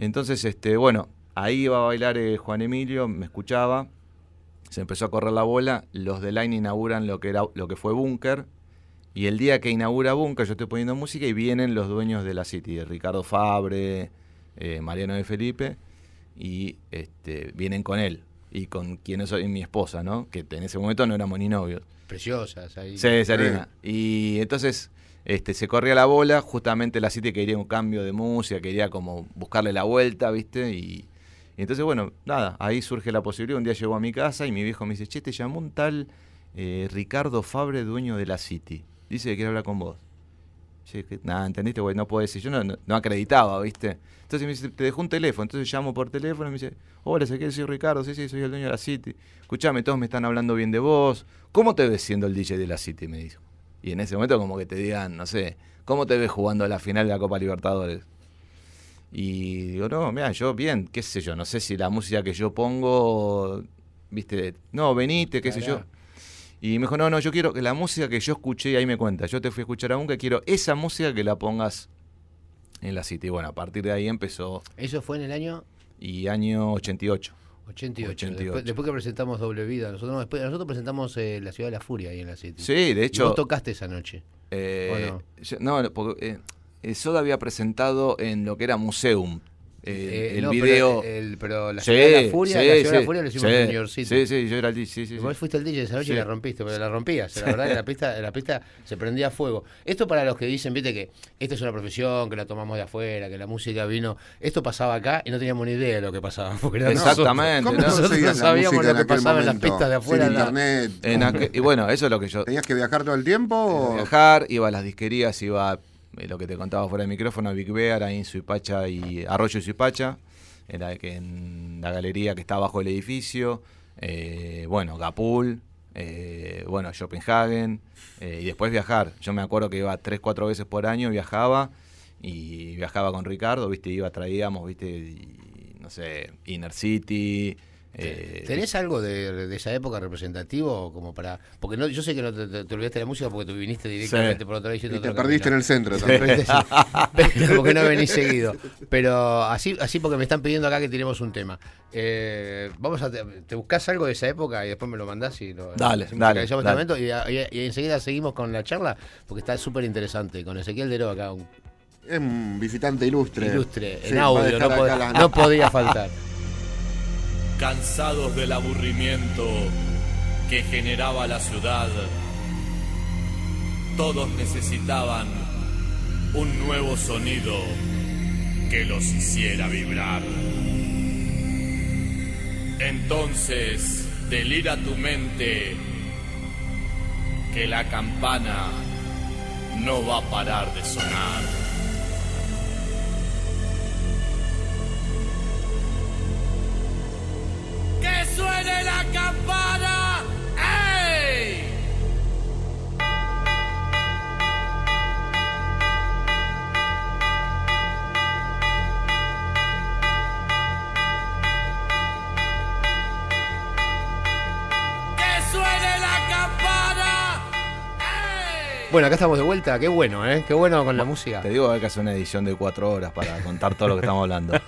Entonces, este, bueno, ahí iba a bailar eh, Juan Emilio, me escuchaba, se empezó a correr la bola, los de Line inauguran lo que, era, lo que fue Bunker, y el día que inaugura Bunker yo estoy poniendo música y vienen los dueños de la City, Ricardo Fabre, eh, Mariano de Felipe, y este, vienen con él, y con quien es hoy mi esposa, ¿no? Que en ese momento no éramos ni novios. Preciosas ahí. Sí, Sarina. Y entonces este, se corría la bola, justamente la City quería un cambio de música, quería como buscarle la vuelta, ¿viste? Y, y entonces, bueno, nada, ahí surge la posibilidad. Un día llegó a mi casa y mi viejo me dice, che, te llamó un tal eh, Ricardo Fabre, dueño de la City. Dice que quiere hablar con vos. Che, nada, ¿entendiste? güey? no puedo decir. Yo no, no, acreditaba, ¿viste? Entonces me dice, te dejo un teléfono. Entonces llamo por teléfono y me dice, hola, Ezequiel, soy Ricardo. Sí, sí, soy el dueño de la City. Escuchame, todos me están hablando bien de vos. ¿Cómo te ves siendo el DJ de la City? Me dijo. Y en ese momento como que te digan, no sé, ¿cómo te ves jugando a la final de la Copa Libertadores? Y digo, no, mira, yo bien, qué sé yo, no sé si la música que yo pongo, viste, no, venite, qué sé yo. Y me dijo, no, no, yo quiero que la música que yo escuché, y ahí me cuenta, yo te fui a escuchar a un que quiero esa música que la pongas en la City. Bueno, a partir de ahí empezó, Eso fue en el año y año 88. 88. 88. Después, después que presentamos Doble Vida. Nosotros, no, después, nosotros presentamos eh, La Ciudad de la Furia ahí en la City. Sí, de Y hecho, vos tocaste esa noche. Eh, ¿O no? yo- no, porque eh, eh, Soda había presentado en lo que era Museum. Eh, Eh, el no, pero video. el- pero la Sí, ciudad de la furia, sí, la ciudad de la sí, furia lo hicimos sí, en New York City. Sí, sí, yo era el DJ, sí, sí, Vos sí. fuiste el DJ esa noche y Sí. la rompiste, pero la rompías. La verdad que la pista, la pista se prendía a fuego. Esto para los que dicen, viste, que esto es una profesión, que la tomamos de afuera, que la música vino. Esto pasaba acá y no teníamos ni idea de lo que pasaba. Exactamente, ¿Cómo ¿no? Nosotros no [LAUGHS] sabíamos lo que pasaba en las pistas de afuera, Sin internet. En aquel- y bueno, eso es lo que yo. ¿Tenías que viajar todo el tiempo? o- viajar, iba a las disquerías, iba eh, lo que te contaba fuera del micrófono, Big Bear, ahí en Suipacha y Arroyo Suipacha, era que en la galería que está abajo del edificio, eh, bueno, Gapul, eh, bueno, Copenhagen, eh, y después viajar. Yo me acuerdo que iba tres, cuatro veces por año, viajaba, y viajaba con Ricardo, viste, iba, traíamos, viste, no sé, Inner City. Eh, ¿Tenés algo de, de esa época representativo como para...? Porque no, yo sé que no te, te- te olvidaste de la música porque tú viniste directamente Sí. por lado diciendo Y te otro perdiste en el centro también. [LAUGHS] Pero porque no venís seguido. Pero así, así porque me están pidiendo acá que tiremos un tema. Eh, vamos a te, te buscás algo de esa época y después me lo mandás y lo Dale, dale, dale. este momento y, y- y enseguida seguimos con la charla porque está súper interesante con Ezequiel Deró acá, un Es un visitante ilustre. ilustre Sí, en audio, no, pod- no podía faltar. [LAUGHS] cansados del aburrimiento que generaba la ciudad, todos necesitaban un nuevo sonido que los hiciera vibrar. Entonces, delira tu mente que la campana no va a parar de sonar. acabado. Bueno, acá estamos de vuelta, qué bueno, ¿eh? Qué bueno con la música. Te digo que hacer una edición de cuatro horas para contar todo lo que estamos hablando. [LAUGHS]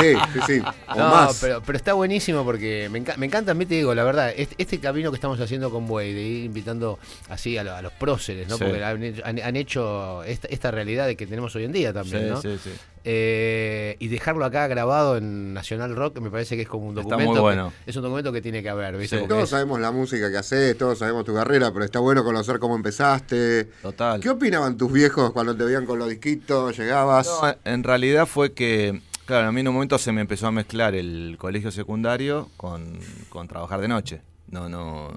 Sí, sí, sí. O No, más. pero, pero está buenísimo porque me, enca- me encanta, a mí te digo, la verdad, este, este camino que estamos haciendo con Buey, de ir invitando así a, lo- a los próceres, ¿no? Sí. Porque han, hecho- han- han hecho esta, esta realidad de que tenemos hoy en día también, Sí, ¿no? sí, sí. Eh, y dejarlo acá grabado en Nacional Rock me parece que es como un Está documento. que- es un documento que tiene que haber, ¿viste? Sí. Todos es- sabemos la música que haces, todos sabemos tu carrera, pero está bueno conocer cómo empezaste. Total. ¿Qué opinaban tus viejos cuando te veían con los disquitos? ¿Llegabas? No, en realidad fue que, claro, a mí en un momento se me empezó a mezclar el colegio secundario con, con trabajar de noche. No, no,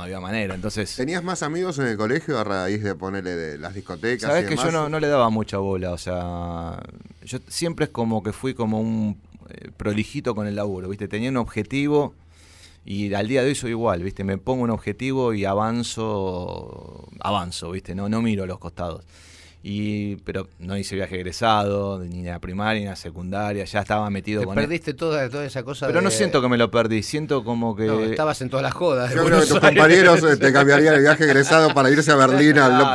no había manera. Entonces, ¿Tenías más amigos en el colegio a raíz de ponerle de las discotecas? sabes que yo no, no le daba mucha bola. O sea, yo siempre es como que fui como un eh, prolijito con el laburo, ¿viste? Tenía un objetivo y al día de hoy soy igual, ¿viste? Me pongo un objetivo y avanzo, avanzo, ¿viste? No, no miro a los costados. Y, pero no hice viaje egresado, ni a la primaria, ni a la secundaria, ya estaba metido te con perdiste toda, toda esa cosa Pero de- no siento que me lo perdí, siento como que... No, estabas en todas las jodas. de Yo creo que tus Aires. compañeros eh, te cambiarían el viaje egresado para irse a Berlín al No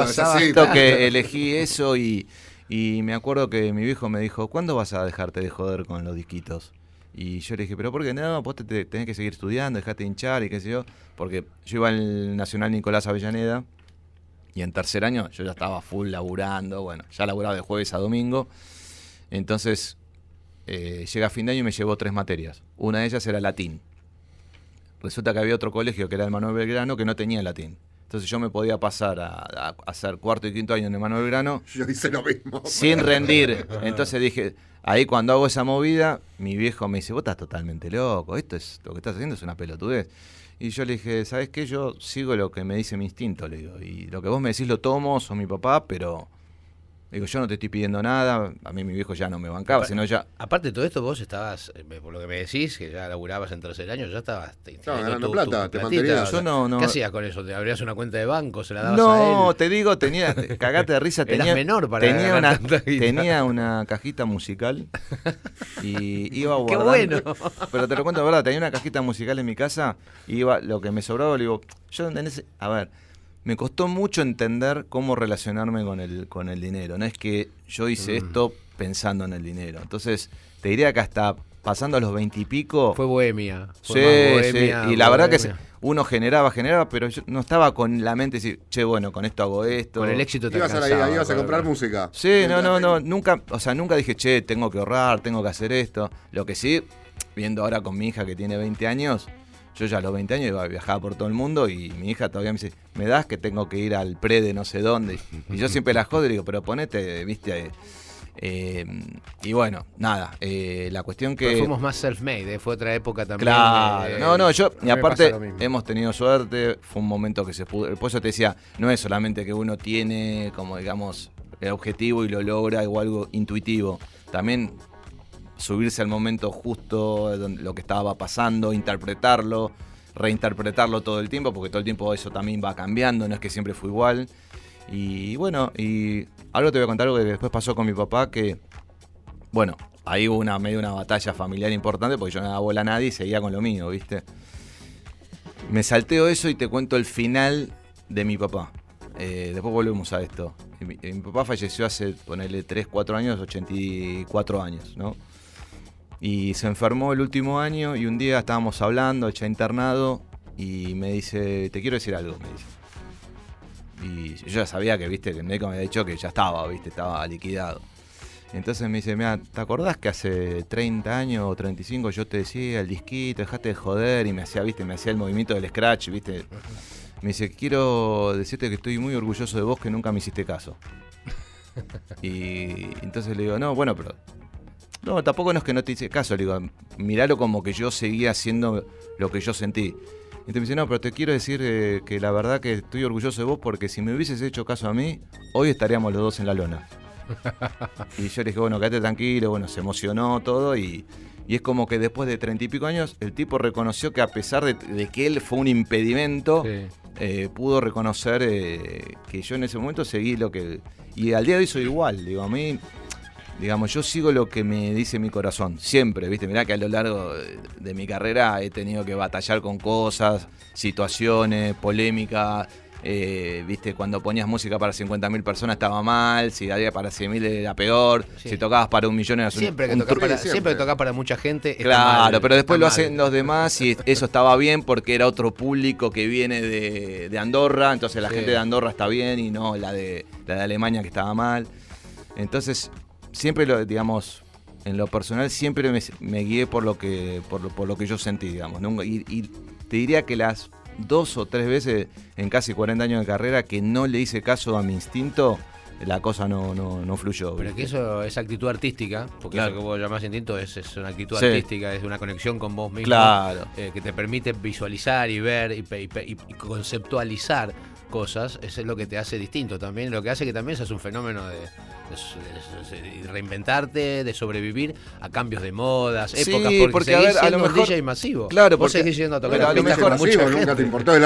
así. Siento que elegí eso y, y me acuerdo que mi viejo me dijo, ¿cuándo vas a dejarte de joder con los disquitos? Y yo le dije, pero ¿por qué no? Vos te, te- tenés que seguir estudiando, dejate hinchar y qué sé yo. Porque yo iba al Nacional Nicolás Avellaneda y en tercer año yo ya estaba full laburando, bueno, ya laburaba de jueves a domingo. Entonces eh, llega fin de año y me llevó tres materias. Una de ellas era latín. Resulta que había otro colegio que era el Manuel Belgrano que no tenía latín. Entonces yo me podía pasar a, a hacer cuarto y quinto año en el Manuel Belgrano [LAUGHS] Yo hice lo mismo. sin [LAUGHS] rendir. Entonces dije, ahí cuando hago esa movida, mi viejo me dice, vos estás totalmente loco, esto es lo que estás haciendo es una pelotudez. Y yo le dije, ¿sabes qué? Yo sigo lo que me dice mi instinto, le digo. Y lo que vos me decís lo tomo, sos mi papá, pero... Digo, yo no te estoy pidiendo nada, a mí mi viejo ya no me bancaba, sino ya... Aparte de todo esto, vos estabas, eh, por lo que me decís, que ya laburabas en tercer año, ya estabas te- Estaba teniendo ganando plata, te platita, mantenías. o sea, Yo no- no- ¿Qué hacías con eso? ¿Te abrías una cuenta de banco? ¿Se la dabas a No, él? te digo, tenía, cagate de risa, [LAUGHS] Eras tenía, menor para tenía, ganar una, tenía una cajita musical y iba [LAUGHS] Qué guardando. bueno. Pero te lo cuento de verdad, tenía una cajita musical en mi casa y iba, lo que me sobraba, le digo, yo en ese, a ver, me costó mucho entender cómo relacionarme con el, con el dinero. No es que yo hice Mm. esto pensando en el dinero. Entonces, te diría que hasta pasando a los veintipico. Fue bohemia. Sí, Fue más bohemia, sí. Y la verdad que uno generaba, generaba, pero yo no estaba con la mente de decir, che, bueno, con esto hago esto. Con el éxito te Ibas a la ibas a comprar música. Sí, no, no, no, nunca, o sea, nunca dije, che, tengo que ahorrar, tengo que hacer esto. Lo que sí, viendo ahora con mi hija que tiene 20 años, yo ya a los 20 años iba a viajar por todo el mundo y mi hija todavía me dice, me das que tengo que ir al pre de no sé dónde. Y yo siempre la jodo y digo, pero ponete, viste, eh, y bueno, nada, eh, la cuestión que... Pero fuimos más self-made, eh, fue otra época también. Claro, no, no, yo, y aparte hemos tenido suerte, fue un momento que se pudo, por eso te decía, no es solamente que uno tiene como digamos el objetivo y lo logra o algo intuitivo, también subirse al momento justo, donde- lo que estaba pasando, interpretarlo, reinterpretarlo todo el tiempo, porque todo el tiempo eso también va cambiando, no es que siempre fue igual. Y bueno, y algo te voy a contar algo que después pasó con mi papá, que bueno, ahí hubo una medio una batalla familiar importante porque yo no daba bola a nadie y seguía con lo mío, ¿viste? Me salteo eso y te cuento el final de mi papá. Eh, después volvemos a esto. Mi, mi papá falleció hace, ponele, 3, 4 años, 84 años, ¿no? Y se enfermó el último año y un día estábamos hablando, ya internado, y me dice, te quiero decir algo, me dice. Y yo ya sabía que, viste, que el me había dicho que ya estaba, viste, estaba liquidado. Entonces me dice, mira, ¿te acordás que hace 30 años o 35 yo te decía el disquito, dejaste de joder? Y me hacía, viste, me hacía el movimiento del scratch, viste. Me dice, quiero decirte que estoy muy orgulloso de vos que nunca me hiciste caso. Y entonces le digo, no, bueno, pero... No, tampoco no es que no te hice caso, le digo, miralo como que yo seguía haciendo lo que yo sentí. Entonces me dice, no, pero te quiero decir eh, que la verdad que estoy orgulloso de vos porque si me hubieses hecho caso a mí, hoy estaríamos los dos en la lona. [LAUGHS] Y yo le dije, bueno, quédate tranquilo, bueno, se emocionó todo y, y es como que después de treinta y pico años, el tipo reconoció que a pesar de, de que él fue un impedimento, Sí. eh, pudo reconocer eh, que yo en ese momento seguí lo que... Y al día de hoy soy igual, digo, a mí, digamos, yo sigo lo que me dice mi corazón, siempre, ¿viste? Mirá que a lo largo de, mi carrera he tenido que batallar con cosas, situaciones, polémicas. eh, viste, cuando ponías música para 50.000 personas estaba mal, si había para 100.000 era peor, Sí. si tocabas para un millón eras un- Siempre que, un tocas para, siempre. siempre que tocas para mucha gente. Claro, mal, pero después lo mal. hacen los demás y eso estaba bien porque era otro público que viene de, de Andorra, entonces la Sí. gente de Andorra está bien y no la de, la de Alemania que estaba mal. Entonces, siempre lo, digamos, en lo personal siempre me, me guié por lo que por lo, por lo que yo sentí, digamos. nunca- y, y te diría que las dos o tres veces en casi 40 años de carrera que no le hice caso a mi instinto, la cosa no, no, no fluyó. Pero que ¿viste? eso es actitud artística, porque Claro. eso que vos llamás instinto es, es una actitud Sí. artística, es una conexión con vos mismo. Claro. eh, que te permite visualizar y ver y, y y conceptualizar cosas, eso es lo que te hace distinto también, lo que hace que también seas un fenómeno de, de- de- de reinventarte, de sobrevivir a cambios de modas, Sí, épocas, porque, porque, a ver, a lo un mejor- DJ masivo. Claro, vos porque- seguís yendo a tocar pero a lo mejor- masivo, nunca te importó el.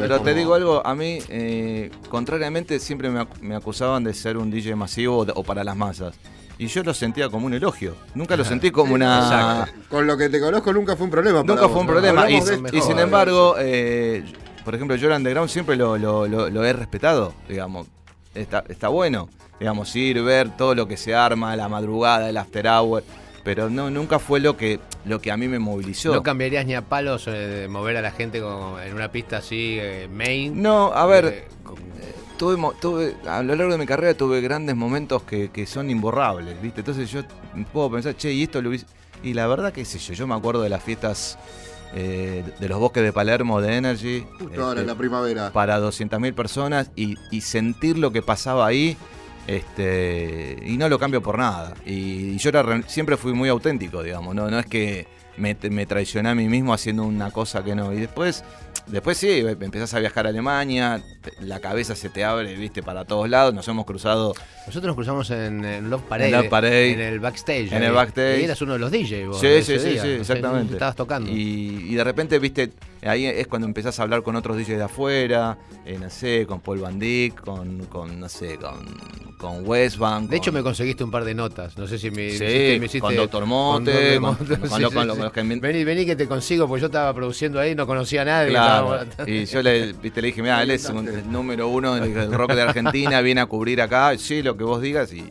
Pero te digo algo, a mí, eh, contrariamente, siempre me, ac- me acusaban de ser un DJ masivo o, de- o para las masas. Y yo lo sentía como un elogio. Nunca lo sentí como una. Exacto. Con lo que te conozco nunca fue un problema. para Nunca vos, fue un ¿no? problema. Y, sin embargo, eh, por ejemplo, yo el underground siempre lo, lo- lo- lo he respetado, digamos. Está, está bueno, digamos, ir, ver todo lo que se arma, la madrugada, el after hour. Pero no, nunca fue lo que, lo que a mí me movilizó. No cambiarías ni a palos eh, de mover a la gente como en una pista así, eh, main. No, a ver, eh, con- tuve, a lo largo de mi carrera tuve grandes momentos que, que son imborrables, ¿viste? Entonces yo puedo pensar, che, y esto lo hubiese... Y la verdad, qué sé yo, yo me acuerdo de las fiestas eh, de los bosques de Palermo, de Energy, Justo ahora este, en la primavera. para 200.000 personas y, y sentir lo que pasaba ahí, este y no lo cambio por nada. Y, yo era siempre fui muy auténtico, digamos, no, no es que me, me traicioné a mí mismo haciendo una cosa que no. Y después, después sí, empezás a viajar a Alemania, la cabeza se te abre, viste, para todos lados, nos hemos cruzado Nosotros nos cruzamos en, en Love Parade. En Love Parade. En el backstage. En el backstage. Y eras uno de los DJs vos. Sí, sí, sí, día. sí, exactamente. Estabas tocando. Y, y de repente, viste, ahí es cuando empezás a hablar con otros DJs de afuera, eh, no sé, con Paul Van Dyck, con, con no sé, con, con Westbank. de hecho, me conseguiste un par de notas. No sé si me, Sí, hiciste, me hiciste- con Dr. Mote, con- lo- los que Vení, vení que te consigo, porque yo estaba produciendo ahí, no conocía a nadie. Claro. Y yo le, viste, le dije, mira, él es un- el número uno del, del rock de Argentina, [LAUGHS] viene a cubrir acá, sí, lo que vos digas. Y,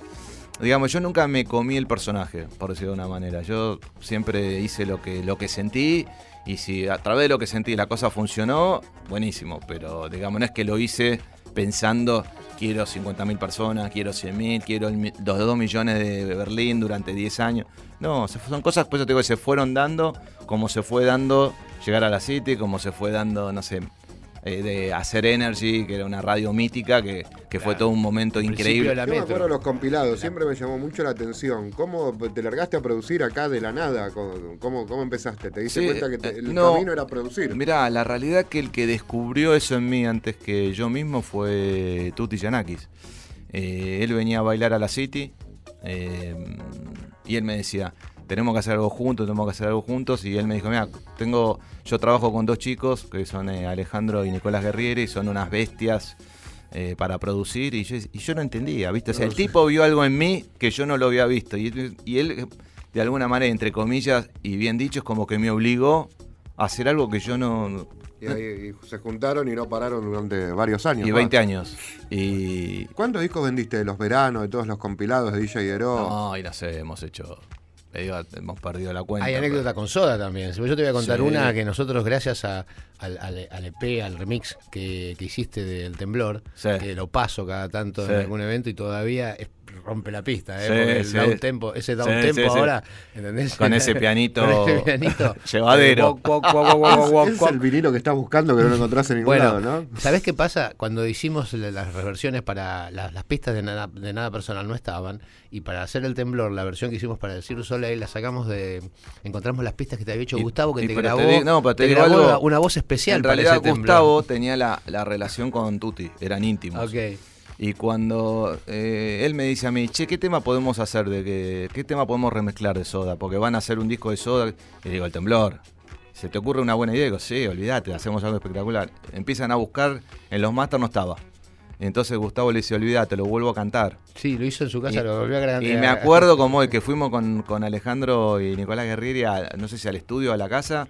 digamos, yo nunca me comí el personaje, por decirlo de una manera. Yo siempre hice lo que, lo que sentí y si a través de lo que sentí la cosa funcionó, buenísimo. Pero digamos, no es que lo hice pensando, quiero 50.000 personas, quiero 100.000, quiero los 2 millones de Berlín durante 10 años. No, son cosas pues, yo te digo, se fueron dando, como se fue dando llegar a la City, como se fue dando, no sé, eh, de hacer Energy, que era una radio mítica, que, que fue todo un momento increíble. Yo me acuerdo los compilados, siempre me llamó mucho la atención. ¿Cómo te largaste a producir acá de la nada? ¿Cómo, cómo, empezaste? ¿Te diste Sí, cuenta que te- eh, el no. camino era producir? Mirá, la realidad que el que descubrió eso en mí antes que yo mismo fue Tuti Yanakis. Eh, él venía a bailar a la City eh, y él me decía, tenemos que hacer algo juntos, tenemos que hacer algo juntos. Y él me dijo, mira, tengo, yo trabajo con dos chicos que son eh, Alejandro y Nicolás Guerrieri, son unas bestias eh, para producir. Y yo, y yo no entendía, ¿viste? O sea, el tipo vio algo en mí que yo no lo había visto. Y, y él, de alguna manera, entre comillas, y bien dicho, es como que me obligó a hacer algo que yo no... Y, ahí- y se juntaron y no pararon durante varios años. Y más. 20 años. Y... ¿Cuántos discos vendiste de los veranos, de todos los compilados de DJ Hero? No, y no sé, hemos hecho... le digo, hemos perdido la cuenta. Hay anécdota con Soda también. Yo te voy a contar Sí. una que nosotros, gracias a- al, al- al EP, al remix que, que hiciste del Temblor, Sí. que lo paso cada tanto Sí. en algún evento y todavía es- rompe la pista, ¿eh? Sí, Porque el sí. down tempo, ese down Sí, tempo ahora, ¿entendés? Con ese [LAUGHS] pianito Con ese pianito. [LAUGHS] llevadero. [LAUGHS] Es el vinilo que estás buscando que no lo encontrás en ningún Bueno, lado, ¿no? ¿sabés qué pasa? Cuando hicimos la- las reversiones para la- las pistas de nada, de nada personal no estaban y para hacer el temblor, la versión que hicimos para el Cirrus Soleil la sacamos de encontramos las pistas que te había hecho Y- Gustavo que te grabó, te no, pero te grabó algo, una voz especial En para realidad ese temblor. Gustavo tenía la, la relación con Tuti, eran íntimos. Ok. Y cuando eh, él me dice a mí, che, ¿qué tema podemos hacer? de que, ¿Qué tema podemos remezclar de Soda? Porque van a hacer un disco de Soda. Y digo, el temblor. ¿Se te ocurre una buena idea? Digo, sí, olvídate, hacemos algo espectacular. Empiezan a buscar, en los masters no estaba. Entonces Gustavo le dice, olvídate, lo vuelvo a cantar. Sí, lo hizo en su casa, Y- lo volvió a grabar. Y me acuerdo como el que fuimos con, con Alejandro y Nicolás Guerrieri, a- no sé si al estudio, a la casa.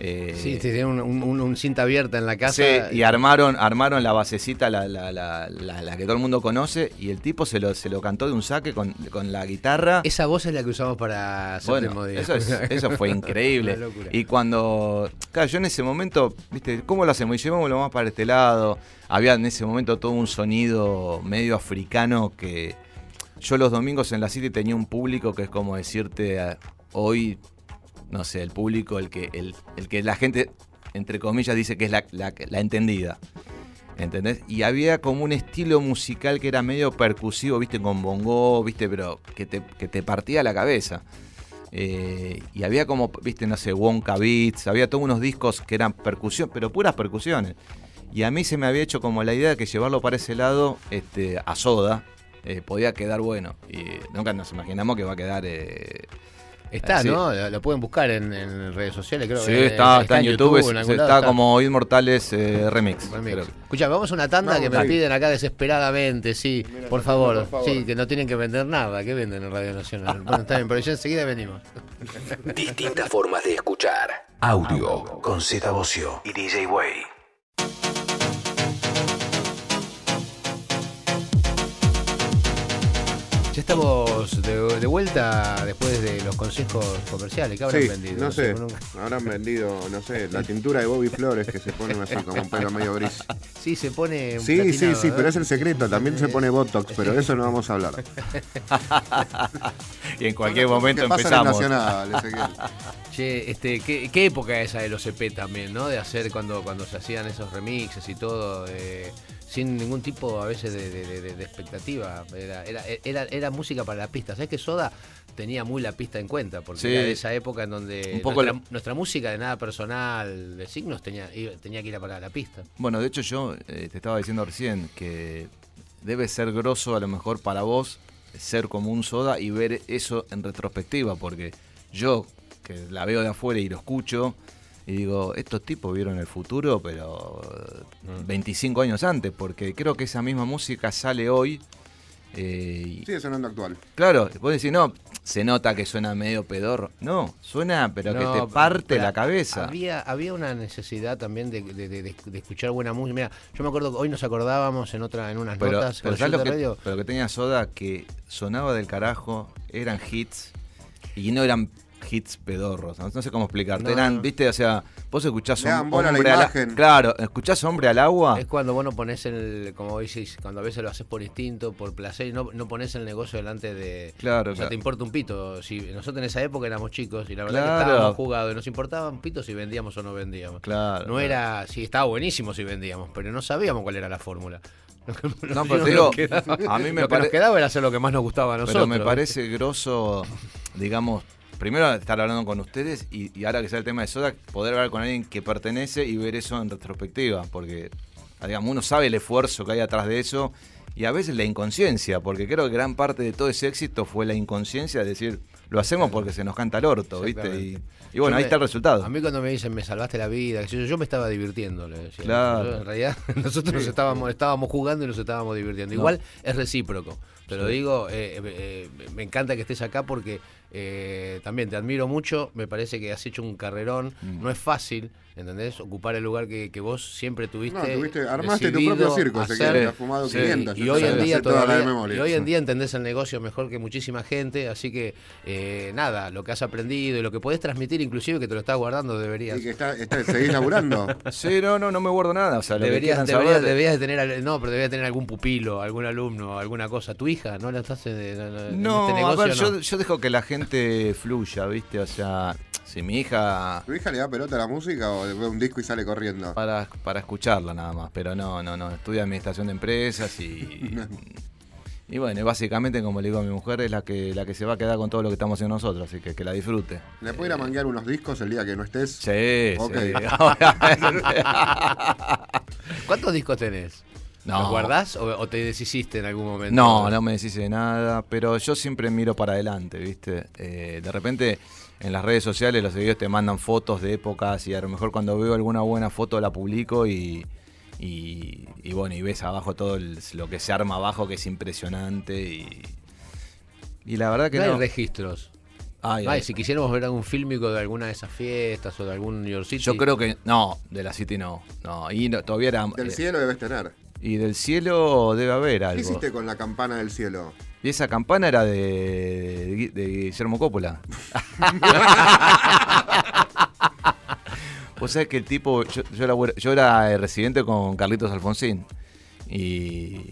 eh, Sí, tenía un, un- cinta abierta en la casa. Sí, y armaron, armaron la basecita, la, la- la- la- la que todo el mundo conoce, y el tipo se lo, se lo cantó de un saque con, con la guitarra. Esa voz es la que usamos para hacer Bueno, eso, es- eso fue [LAUGHS] increíble. Y cuando. Claro, yo en ese momento, ¿viste? ¿Cómo lo hacemos? Y llevémoslo más para este lado. Había en ese momento todo un sonido medio africano que. Yo los domingos en la City tenía un público que es como decirte eh, hoy, no sé, el público, el que, el, el que la gente, entre comillas, dice que es la, la- entendida. ¿Entendés? Y había como un estilo musical que era medio percusivo, viste, con bongo, viste, pero que te, que te partía la cabeza. Eh, y había como, viste, no sé, Wonka Beats, había todos unos discos que eran percusión, pero puras percusiones. Y a mí se me había hecho como la idea de que llevarlo para ese lado, este, a soda, eh, podía quedar bueno. Y nunca nos imaginamos que va a quedar. eh, Está. ¿no? Lo, lo pueden buscar en, en redes sociales, creo. sí, que está, está en YouTube, es- en algún está, como Inmortales eh, Remix. Remix. Escucha, vamos a una tanda Vamos, que me sí. piden acá desesperadamente, sí, por favor, por favor. sí, que no tienen que vender nada, que venden en Radio Nacional. Bueno, está bien, pero ya enseguida venimos. Distintas formas de escuchar. Audio con Z Bocio y DJ Way. Ya estamos de, de vuelta después de los consejos comerciales que habrán Sí, vendido. no sé, nunca- habrán vendido, no sé, la tintura de Bobby Flores que se pone así como un pelo medio gris. Sí, se pone. Sí, sí, platinado, sí, ¿no? pero es el secreto, también se pone Botox, pero de eso no vamos a hablar. [LAUGHS] y en cualquier momento ¿Qué en empezamos. Nacional? [LAUGHS] Che, este, ¿qué, qué época esa de los EP también, ¿no? De hacer cuando, cuando se hacían esos remixes y todo, eh, sin ningún tipo a veces de, de- de- de expectativa. Era, era, era, era música para la pista. ¿Sabes que Soda tenía muy la pista en cuenta? Porque Sí. era de esa época en donde Un poco nuestra, lo- nuestra música de nada personal, de signos, tenía, tenía que ir a para la pista. Bueno, de hecho yo eh, te estaba diciendo recién que debe ser grosso a lo mejor para vos ser como un soda y ver eso en retrospectiva, porque yo que la veo de afuera y lo escucho y digo, estos tipos vieron el futuro, pero eh, 25 años antes, porque creo que esa misma música sale hoy Eh, y- Sigue sonando actual. Claro, vos decís, no, se nota que suena medio pedorro. No, suena, pero que te parte la cabeza. Había, había una necesidad también de, de- de- de- de escuchar buena música. Mira, yo me acuerdo que hoy nos acordábamos en otra, en unas Pero, notas pero con ¿sabes lo que, radio. pero que tenía Soda que sonaba del carajo, eran hits y no eran hits pedorros. No, No sé cómo explicarte. No, eran, no. viste, o sea, vos escuchás la hombre al a- imagen. Claro, escuchás hombre al agua. Es cuando vos no pones el, como decís, cuando a veces lo haces por instinto, por placer, y no, no pones el negocio delante de. Claro, O sea, claro. te importa un pito. Si nosotros en esa época éramos chicos y la verdad Claro. que estábamos jugados y nos importaba un pito si vendíamos o no vendíamos. Claro, No claro. era, sí, estaba buenísimo si vendíamos, pero no sabíamos cuál era la fórmula. [LAUGHS] No, pero te digo, quedaba- a mí me lo que nos quedaba era hacer lo que más nos gustaba a nosotros. Pero me parece grosso, digamos, primero estar hablando con ustedes y, y ahora que sea el tema de Soda, poder hablar con alguien que pertenece y ver eso en retrospectiva, porque digamos, uno sabe el esfuerzo que hay atrás de eso y a veces la inconsciencia, porque creo que gran parte de todo ese éxito fue la inconsciencia de decir, lo hacemos porque se nos canta el orto, ¿viste? Y, y bueno, ahí está el resultado. A mí cuando me dicen me salvaste la vida, yo, yo me estaba divirtiendo. le decía. Claro. Yo, en realidad [LAUGHS] nosotros nos estábamos, estábamos jugando y nos estábamos divirtiendo. Igual es recíproco. Te lo digo, eh, eh, eh, me encanta que estés acá porque eh, también te admiro mucho. Me parece que has hecho un carrerón. Mm. No es fácil, ¿entendés? Ocupar el lugar que, que vos siempre tuviste. No, tuviste, armaste tu propio circo, hacer. Ezequiel, has fumado Sí. 500. Y hoy en día todavía, memoria. y hoy en día entendés el negocio mejor que muchísima gente, así que eh, nada, lo que has aprendido y lo que podés transmitir, inclusive que te lo estás guardando, deberías. Y que está, está, seguís laburando. [LAUGHS] Sí, no, no, no me guardo nada. O sea, lo que Deberías, deberías, saber- deberías de tener, al- no, pero deberías tener algún pupilo, algún alumno, alguna cosa. Tu hija, ¿no la estás en, en- en No, este a ver, no? yo, yo dejo que la gente fluya, ¿viste? O sea, si mi hija ¿Tu hija le da pelota a la música o ve un disco y sale corriendo? para, para escucharla nada más, pero no, no, no, estudia administración de empresas y... [LAUGHS] Y bueno, y básicamente, como le digo a mi mujer, es la que, la que se va a quedar con todo lo que estamos haciendo nosotros, así que que la disfrute. ¿Le puedo ir a manguear unos discos el día que no estés? Sí, Ok. sí. [LAUGHS] ¿Cuántos discos tenés? No. ¿Los guardás o, o te deshiciste en algún momento? No, no me decís de nada, pero yo siempre miro para adelante, ¿viste? Eh, de repente en las redes sociales los seguidores te mandan fotos de épocas y a lo mejor cuando veo alguna buena foto la publico y, y, y bueno, y ves abajo todo el- lo que se arma abajo que es impresionante y, y la verdad que No no. hay registros. Ay, Ay, ay. si quisiéramos ver algún fílmico de alguna de esas fiestas o de algún New York City. Yo creo que no, de la City no, no, y no- todavía era Del eh, cielo debes tener. Y del cielo debe haber ¿Qué algo. hiciste con la campana del cielo? Y esa campana era de, de Guillermo Coppola. [LAUGHS] Vos sabés que el tipo, yo, yo era, yo era eh, residente con Carlitos Alfonsín. Y,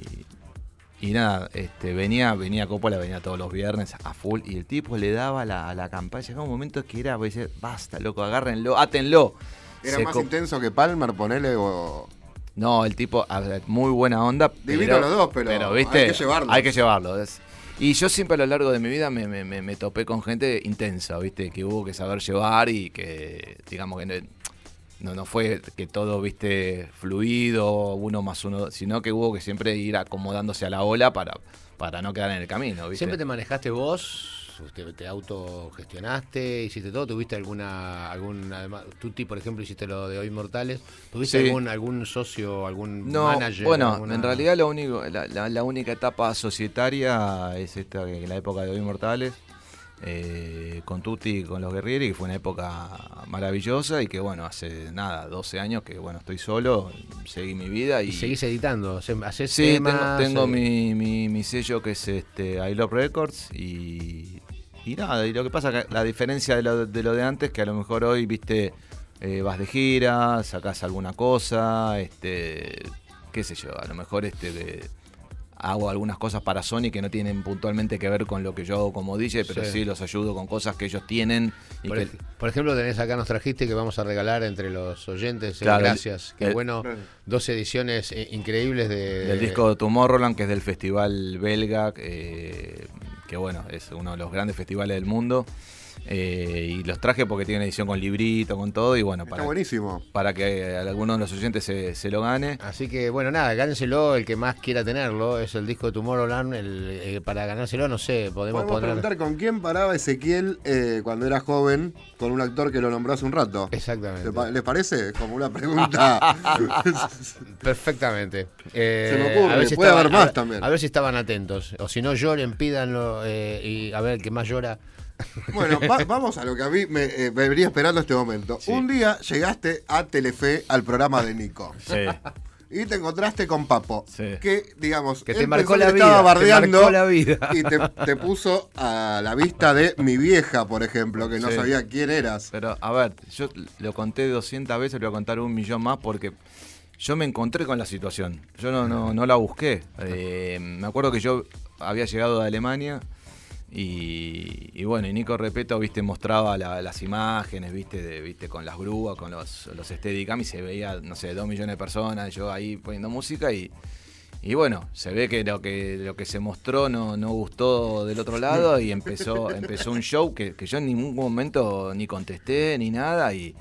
y nada, este, venía, venía Coppola, venía todos los viernes a full. Y el tipo le daba la, la campana. Llegaba un momento que era, basta, loco, agárrenlo, átenlo. ¿Era Se más intenso que Palmer, ponele o...? No, el tipo, a ver, muy buena onda. Divino los dos, pero ¿viste? hay que llevarlos. Hay que llevarlo. es- Y yo siempre a lo largo de mi vida me, me- me- me topé con gente intensa, ¿viste? Que hubo que saber llevar y que, digamos que no, no, no fue que todo, ¿viste? Fluido, uno más uno, sino que hubo que siempre ir acomodándose a la ola para, para no quedar en el camino, ¿viste? ¿Siempre te manejaste vos? ¿Te, te autogestionaste? ¿Hiciste todo? ¿Tuviste alguna, algún, además, tú, ti, por ejemplo, hiciste lo de Hoy Mortales? ¿Tuviste Sí. algún, algún socio, algún No, manager? bueno, alguna- en realidad lo único, la, la- la única etapa societaria es esta, que en la época de Hoy Mortales, eh, con Tutti y con los Guerrieri, que fue una época maravillosa y que bueno, hace nada, 12 años que bueno, estoy solo, seguí mi vida y... ¿Y seguís editando? ¿Haces- ¿Haces Sí, tengo, temas? tengo Eh, mi, mi, mi sello que es este I Love Records y, y nada, y lo que pasa que la diferencia de lo de, lo de antes, que a lo mejor hoy, viste, eh, vas de gira, sacás alguna cosa, este, qué sé yo, a lo mejor este de- hago algunas cosas para Sony que no tienen puntualmente que ver con lo que yo hago como DJ, pero Sí. sí, los ayudo con cosas que ellos tienen y Por, que- ej- por ejemplo, tenés acá, nos trajiste que vamos a regalar entre los oyentes. eh, Claro, gracias. Qué bueno. Dos ediciones eh, increíbles de. del disco Tomorrowland, que es del festival belga, eh, que bueno, es uno de los grandes festivales del mundo. Eh, y los traje porque tienen edición con librito, con todo. Y bueno, Está para, buenísimo. para que alguno de los oyentes se, se lo gane. Así que bueno, nada, gánselo el que más quiera tenerlo. Es el disco de Tomorrowland. El, eh, para ganárselo, no sé, podemos Podemos poner. preguntar con quién paraba Ezequiel eh, cuando era joven con un actor que lo nombró hace un rato. Exactamente. ¿Le pa- ¿Les parece? Como una pregunta. [LAUGHS] Perfectamente. Eh, Se me ocurre, a ver si puede estaban- haber más a- también. A ver si estaban atentos. O si no lloren, pídanlo eh, y a ver el que más llora. [LAUGHS] Bueno, va- vamos a lo que a mí me, eh, me venía esperando este momento. Un día llegaste a Telefe al programa de Nico. Sí. [LAUGHS] Y te encontraste con Papo, Sí. que digamos, Que te marcó la vida, estaba te bardeando marcó la vida. [LAUGHS] y te, te puso a la vista de mi vieja, por ejemplo, que no Sí. sabía quién eras. Pero, a ver, yo lo conté 200 veces, lo voy a contar un millón más porque yo me encontré con la situación. Yo no, no, no la busqué. Eh, me acuerdo que yo había llegado de Alemania y, y bueno, y Nico Repeto, viste, mostraba la- las imágenes, viste, de, viste, con las grúas, con los, los Steadicam y se veía, no sé, dos millones de personas, yo ahí poniendo música y... Y bueno, se ve que lo que, lo que se mostró no, no gustó del otro lado y empezó, [LAUGHS] empezó un show que, que yo en ningún momento ni contesté ni nada y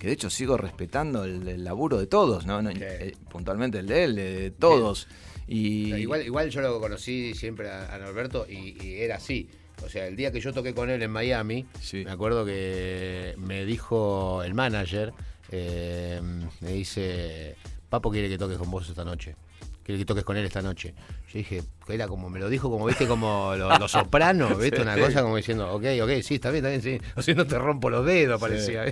que de hecho sigo respetando el, el laburo de todos, ¿no? No, eh, puntualmente el de él, de, de todos. Y Igual, igual yo lo conocí siempre a, a Norberto y, y era así. O sea, el día que yo toqué con él en Miami, Sí. me acuerdo que me dijo el manager, eh, me dice, Papo quiere que toques con vos esta noche. Quiere que toques con él esta noche. Yo dije, era como, me lo dijo como, viste, como los lo sopranos, [LAUGHS] viste, una cosa como diciendo, ok, ok, sí, está bien, está bien, sí. O sea, no te rompo los dedos, parecía.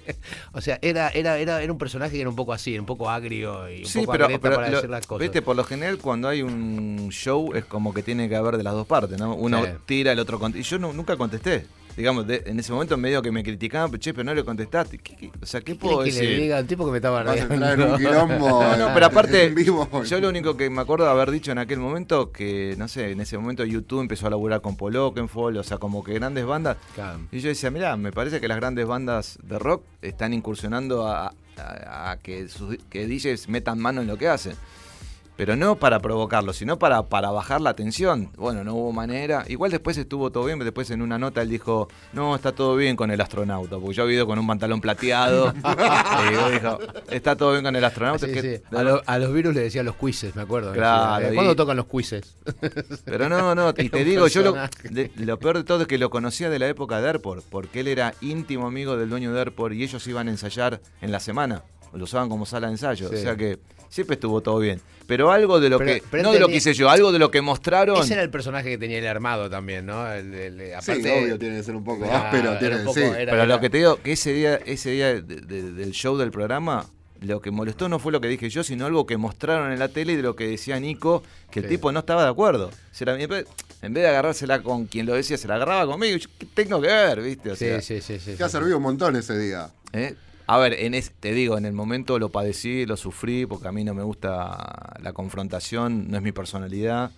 [LAUGHS] o sea, era, era, era, era un personaje que era un poco así, un poco agrio y un poco pero, para lo- decir las cosas. viste, por lo general cuando hay un show es como que tiene que haber de las dos partes, ¿no? Uno tira, el otro contesta. Y yo nu- nunca contesté. Digamos, de- en ese momento medio que me criticaban, "Pero, che, pero no le contestaste. ¿Qué- qué- o sea, ¿qué puedo ¿Querés que decir? le diga al tipo que me estaba Vas a rayando? entrar en un [LAUGHS] quilombo. No, no, pero aparte, vivo. yo lo único que me acuerdo de haber dicho en aquel momento, que no sé, en ese momento YouTube empezó a laburar con Paul Oakenfold, o sea, como que grandes bandas. Claro. Y yo decía, mira, me parece que las grandes bandas de rock están incursionando a, a- a que, sus, que DJs metan mano en lo que hacen. Pero no para provocarlo, sino para, para bajar la tensión. Bueno, no hubo manera. Igual después estuvo todo bien, después en una nota él dijo, no, está todo bien con el astronauta, porque yo había ido con un pantalón plateado. [LAUGHS] y dijo, está todo bien con el astronauta. Sí, que- sí. A, lo- a los virus le decía los quizzes, me acuerdo. Claro, Decía, y- ¿Cuándo tocan los quizzes? [LAUGHS] Pero no, no, [LAUGHS] y te digo, yo lo, personaje. de- lo peor de todo es que lo conocía de la época de Airport, porque él era íntimo amigo del dueño de Airport y ellos iban a ensayar en la semana, lo usaban como sala de ensayo, Sí. o sea que siempre estuvo todo bien. Pero algo de lo Pero- que, pero no de lo que hice yo, algo de lo que mostraron. Ese era el personaje que tenía el armado también, ¿no? El, el- el- Sí, aparte, obvio, tiene que ser un poco áspero. era Tiene, un poco- sí. era- Pero lo que te digo, que ese día, ese día de- de- del show del programa, lo que molestó no fue lo que dije yo, sino algo que mostraron en la tele y de lo que decía Nico, que el Sí. tipo no estaba de acuerdo. O sea, en vez en vez de agarrársela con quien lo decía, se la agarraba conmigo. Yo, ¿Qué tengo que ver, viste? O Sí, sea, sí, sí, sí. Te ha sí. servido un montón ese día. ¿eh? A ver, en es- te digo, en el momento lo padecí, lo sufrí, porque a mí no me gusta la confrontación, no es mi personalidad.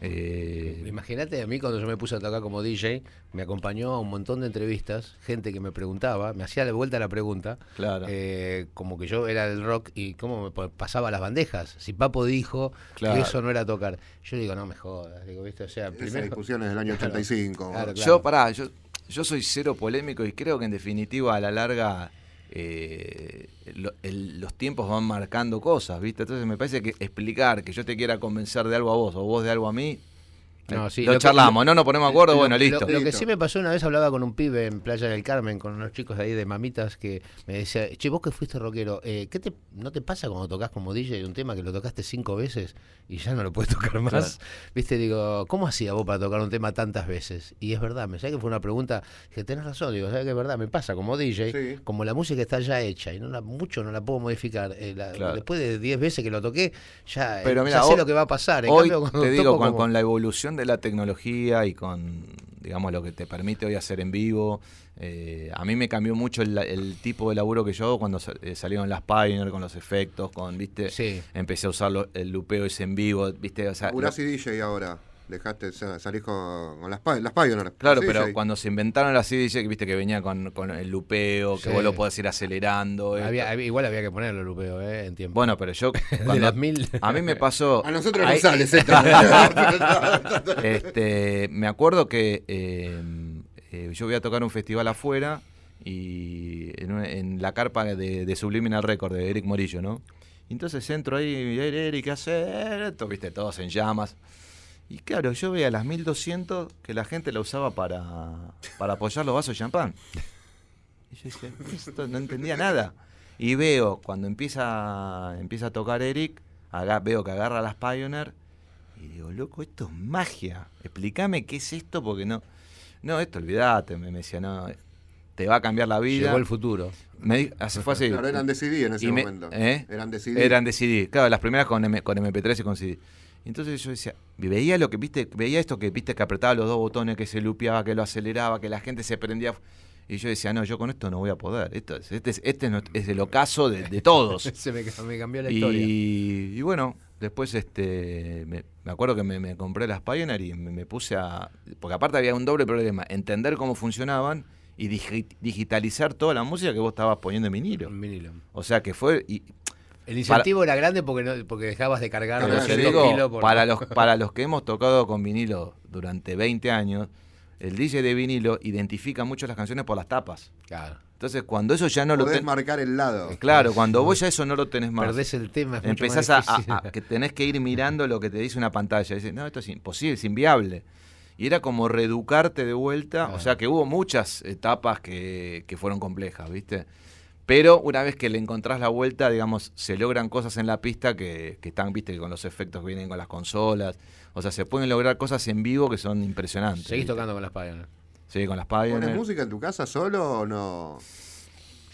Eh, Imagínate a mí cuando yo me puse a tocar como DJ, me acompañó a un montón de entrevistas, gente que me preguntaba, me hacía de vuelta la pregunta, Claro. eh, como que yo era del rock y cómo me pa- pasaba las bandejas. Si Papo dijo Claro. que eso no era tocar, yo digo, no me jodas, digo, ¿viste? O sea, Esa primero... discusión es del año 85. [LAUGHS] Claro, claro. Yo, pará, yo, yo soy cero polémico y creo que en definitiva a la larga eh, lo- el- los tiempos van marcando cosas, ¿viste? Entonces me parece que explicar que yo te quiera convencer de algo a vos o vos de algo a mí, No, sí, lo, lo que- charlamos, no nos ponemos de acuerdo, Lo- bueno, listo. Lo, que Listo. sí me pasó una vez, hablaba con un pibe en Playa del Carmen, con unos chicos de ahí de mamitas, que me decía, che, vos que fuiste rockero, eh, ¿qué te, ¿no te pasa cuando tocas como DJ un tema que lo tocaste cinco veces y ya no lo puedes [LAUGHS] tocar más? Viste, digo, ¿cómo hacía vos para tocar un tema tantas veces? Y es verdad, me sabes que fue una pregunta que tenés razón, digo, ¿sabes que es verdad? Me pasa como DJ, Sí. como la música está ya hecha y no la, mucho no la puedo modificar. eh, la- Claro. Después de 10 veces que lo toqué, ya, eh, Pero ya mira, sé hoy- lo que va a pasar. En Hoy cambio, te digo, toco con, como- con la evolución de la tecnología y con, digamos, lo que te permite hoy hacer en vivo, eh, a mí me cambió mucho el, el tipo de laburo que yo hago cuando eh, salieron las Pioneer con los efectos, con, viste, Sí. empecé a usar lo- el lupeo ese en vivo, viste, o sea, lo- DJ ahora. Dejaste, sa- salís con, con las, las Pioneer. Claro, Sí, pero sí. cuando se inventaron las CDJ, que viste que venía con, con el lupeo, que Sí. vos lo podés ir acelerando. Había- había- igual había que ponerlo, Lupeo, eh, en tiempo. Bueno, pero yo [LAUGHS] de cuando las mil. a mí me pasó, [LAUGHS] A nosotros nos sale ese [LAUGHS] este, me acuerdo que eh, eh, yo voy a tocar un festival afuera y en, una- en la carpa de, de Subliminal Record de Eric Morillo, ¿no? Y entonces entro ahí, y, Eric, ¿qué haces? Esto, viste, todos en llamas. Y claro, yo veía las 1200 que la gente la usaba para, para apoyar los vasos de champán. Y yo dije, esto no entendía nada. Y veo, cuando empieza, empieza a tocar Eric, aga- veo que agarra las Pioneer y digo, loco, esto es magia. Explícame qué es esto porque no. No, esto olvídate, me, me decía, no, te va a cambiar la vida. Llegó el futuro. Me así fue así. Claro, eran de CD en ese Y me- momento. ¿eh? Eran de CD. Eran de CD. Claro, las primeras con, M- con MP3 y con CD. Entonces yo decía, y veía lo que viste, veía esto que viste que apretaba los dos botones, que se lupeaba, que lo aceleraba, que la gente se prendía. Y yo decía, no, yo con esto no voy a poder. Esto es, este es, este es el ocaso de, de todos. [LAUGHS] Se me, me cambió la historia. Y, y bueno, después este me, me acuerdo que me, me compré las Pioneer y me, me puse a... Porque aparte había un doble problema, entender cómo funcionaban y digi- digitalizar toda la música que vos estabas poniendo en vinilo. En vinilo. O sea que fue... Y, El incentivo era grande porque no, porque dejabas de cargar te 200 digo, kilos por- para, los, para los que hemos tocado con vinilo durante 20 años, el DJ de vinilo identifica mucho las canciones por las tapas. Claro. Entonces cuando eso ya no lo tenés... marcar el lado. Claro, cuando vos ya eso no lo tenés más. Perdés el tema. Es mucho Empezás más a, a- difícil. a- que tenés que ir mirando lo que te dice una pantalla. Dices, no, esto es imposible, es inviable. Y era como reeducarte de vuelta. O sea que hubo muchas etapas que, que fueron complejas, ¿viste? Pero una vez que le encontrás la vuelta, digamos, se logran cosas en la pista que, que están, viste, con los efectos que vienen con las consolas. O sea, se pueden lograr cosas en vivo que son impresionantes. Seguís ¿viste? tocando con las Pioneer. Sí, con las ¿Pones Pioneer. música en tu casa solo o no?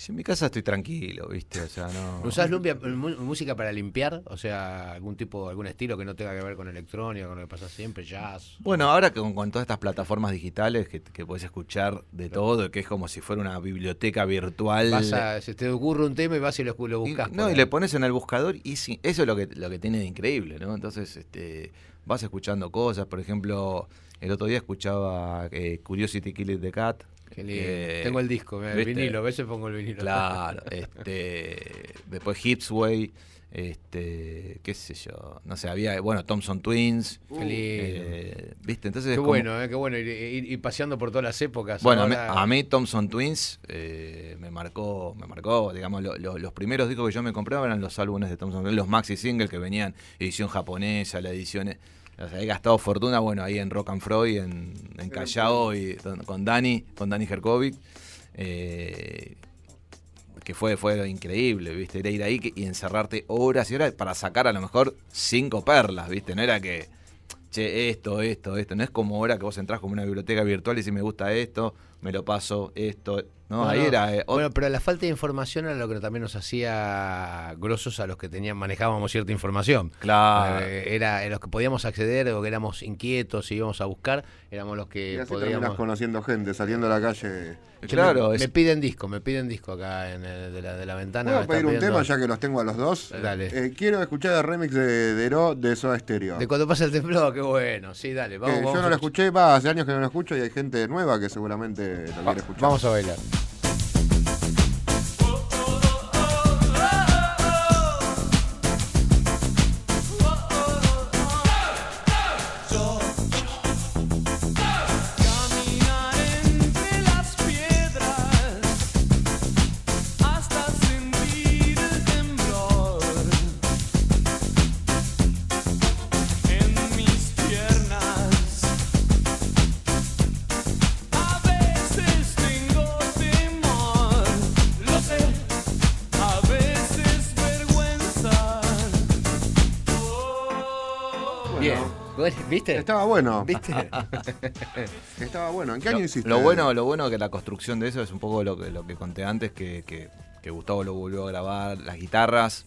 En mi casa estoy tranquilo, ¿viste? O sea, no... ¿Usás lumpia- mu- música para limpiar? O sea, algún tipo, algún estilo que no tenga que ver con electrónica, con lo que pasa siempre, jazz. Bueno, ahora que con, con todas estas plataformas digitales que, que puedes escuchar de todo, que es como si fuera una biblioteca virtual. Vas a, se te ocurre un tema y vas y lo, lo Y- buscas. no, y le pones en el buscador y sí, eso es lo que, lo que tiene de increíble, ¿no? Entonces, este, vas escuchando cosas, por ejemplo, el otro día escuchaba eh, Curiosity Killed the Cat. Qué lindo. que- Tengo el disco, el ¿viste? vinilo, a veces pongo el vinilo. Claro, [LAUGHS] este, después Hipsway, este, qué sé yo, no sé, había, bueno, Thompson Twins, Qué lindo. eh, ¿viste? Entonces, Qué como- bueno, eh, qué bueno. Ir, ir- ir paseando por todas las épocas. Bueno, a mí, a mí Thompson Twins eh, me marcó, me marcó, digamos, lo- lo- los primeros discos que yo me compraba eran los álbumes de Thompson Twins, los maxi singles que venían, edición japonesa, la edición, eh, o sea, he gastado fortuna, bueno, ahí en Rock and Freud, en, en Callao y con- Dani, con Dani Herkovic, eh, que fue, fue increíble, ¿viste? Era ir ahí que- y encerrarte horas y horas para sacar a lo mejor cinco perlas, ¿viste? No era que, che, esto, esto, esto. No es como ahora que vos entrás como una biblioteca virtual y si me gusta esto, me lo paso, esto. No, No, ahí no. era... eh, Bueno, pero la falta de información era lo que también nos hacía grosos a los que tenían manejábamos cierta información. Claro. Eh, era en los que podíamos acceder o que éramos inquietos y íbamos a buscar, éramos los Y que así terminás podíamos. conociendo gente, saliendo a la calle. Claro, me, es- me piden disco, me piden disco acá en el- de, la, de la ventana. ¿Puedo me están pedir un pidiendo- tema ya que los tengo a los dos? Dale. Eh, quiero escuchar el remix de Dero de Soda Stereo. De cuando pasa el temblor, qué bueno. Sí, dale, vamos. Vamos yo no a lo escuché, va, hace años que no lo escucho y hay gente nueva que seguramente lo quiere escuchar. Vamos a bailar. ¿Viste? Estaba bueno, ¿Viste? [LAUGHS] estaba bueno. ¿En qué año hiciste? lo bueno, lo bueno que la construcción de eso es un poco lo que, lo que conté antes, que, que, que Gustavo lo volvió a grabar, las guitarras,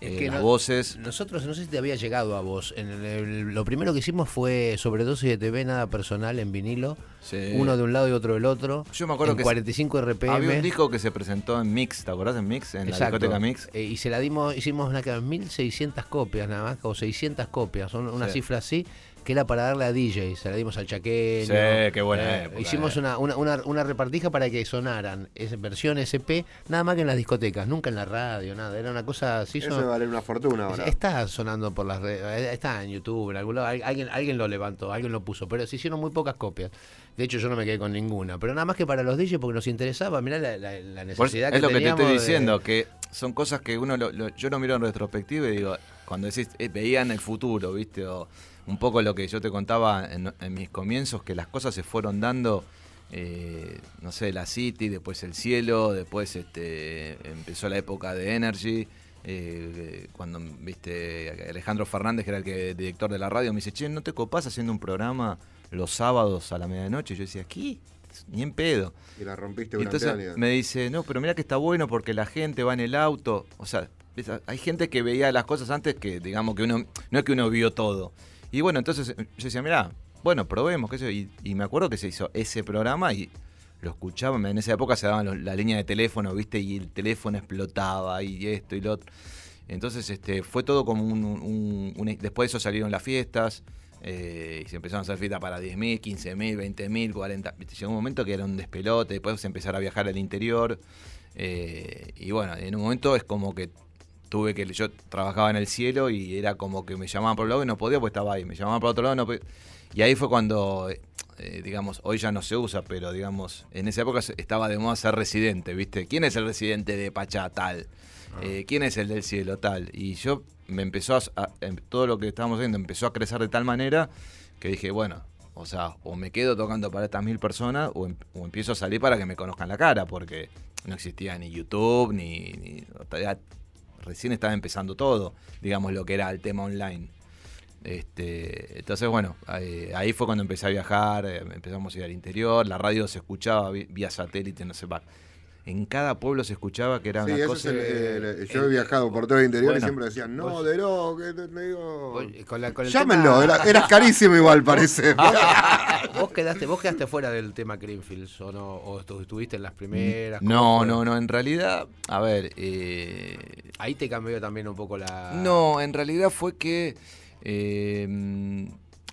Es eh, que las no- voces. Nosotros, no sé si te había llegado a vos. En el- el- lo primero que hicimos fue sobredosis de TV, nada personal en vinilo. Sí. Uno de un lado y otro del otro. Yo me acuerdo en que 45 RPM. Había un disco que se presentó en Mix, ¿te acordás en Mix? En la discoteca Mix. Eh, y se la dimos, hicimos una que 1600 copias nada más, o 600 copias, son una Sí. cifra así. Que era para darle a DJ, se la dimos al chaqueño. Sí, qué buena Eh, época, Hicimos eh. una, una, una, una repartija para que sonaran esa versión SP, nada más que en las discotecas, nunca en la radio, nada. Era una cosa así. Eso vale una fortuna ahora. Está sonando por las redes, está en YouTube, en algún lado, al- alguien, alguien lo levantó, alguien lo puso, pero se hicieron muy pocas copias. De hecho, yo no me quedé con ninguna, pero nada más que para los DJs porque nos interesaba, mirá la, la- la Por- necesidad es lo que te estoy de- diciendo, que son cosas que uno, lo- lo- yo lo miro en retrospectiva y digo, cuando decís, eh, veían el futuro, ¿viste? O un poco lo que yo te contaba en, en mis comienzos, que las cosas se fueron dando, eh, no sé, la City, después el cielo, después este, empezó la época de Energy. eh, cuando viste Alejandro Fernández, que era el que, director de la radio, me dice, che, ¿no te copás haciendo un programa los sábados a la medianoche? Yo decía, ¿qué? Ni en pedo. Y la rompiste Y entonces años. me dice, no, pero mira que está bueno porque la gente va en el auto. O sea, hay gente que veía las cosas antes que, digamos, que uno, no es que uno vio todo. Y bueno, entonces eh, yo decía, mira, bueno, probemos, qué sé. Y, y me acuerdo que se hizo ese programa y lo escuchaba. En esa época se daban la línea de teléfono, ¿viste? Y el teléfono explotaba y esto y lo otro. Entonces este, fue todo como un- Después de eso salieron las fiestas. eh, y se empezaron a hacer fiestas para 10.000, 15.000, 20.000, 40. ¿viste? Llegó un momento que era un despelote. Después empezar a viajar al interior. eh, y bueno, en un momento es como que tuve que. Yo trabajaba en el cielo y era como que me llamaban por un lado y no podía porque estaba ahí. Me llamaban por otro lado no podía. Y ahí fue cuando. eh, digamos, hoy ya no se usa, pero digamos, en esa época estaba de moda ser residente, ¿viste? ¿Quién es el residente de Pachá tal? Eh, ¿Quién es el del cielo tal? Y yo me empezó a, a- em- todo lo que estábamos haciendo empezó a crecer de tal manera que dije, bueno, o sea, o me quedo tocando para estas mil personas o, em- o empiezo a salir para que me conozcan la cara, porque no existía ni YouTube, ni, recién estaba empezando todo, digamos, lo que era el tema online. Este, entonces, bueno, ahí, fue cuando empecé a viajar, eh, empezamos a ir al interior, la radio se escuchaba vía satélite, no sé. En cada pueblo se escuchaba que era Sí, una eso cosa. es el- el- yo he viajado por todo el interior Bueno. y siempre decían, no, de no, que te, te digo. Vos- Con la- con el Llámenlo, tema- era, eras carísimo igual, parece. [LAUGHS] ¿Vos quedaste, ¿Vos quedaste fuera del tema Greenfields o no? ¿O estu- estuviste en las primeras? ¿Cómo No, fue? no, no, en realidad, a ver, eh, Ahí te cambió también un poco la... no, en realidad fue que, eh,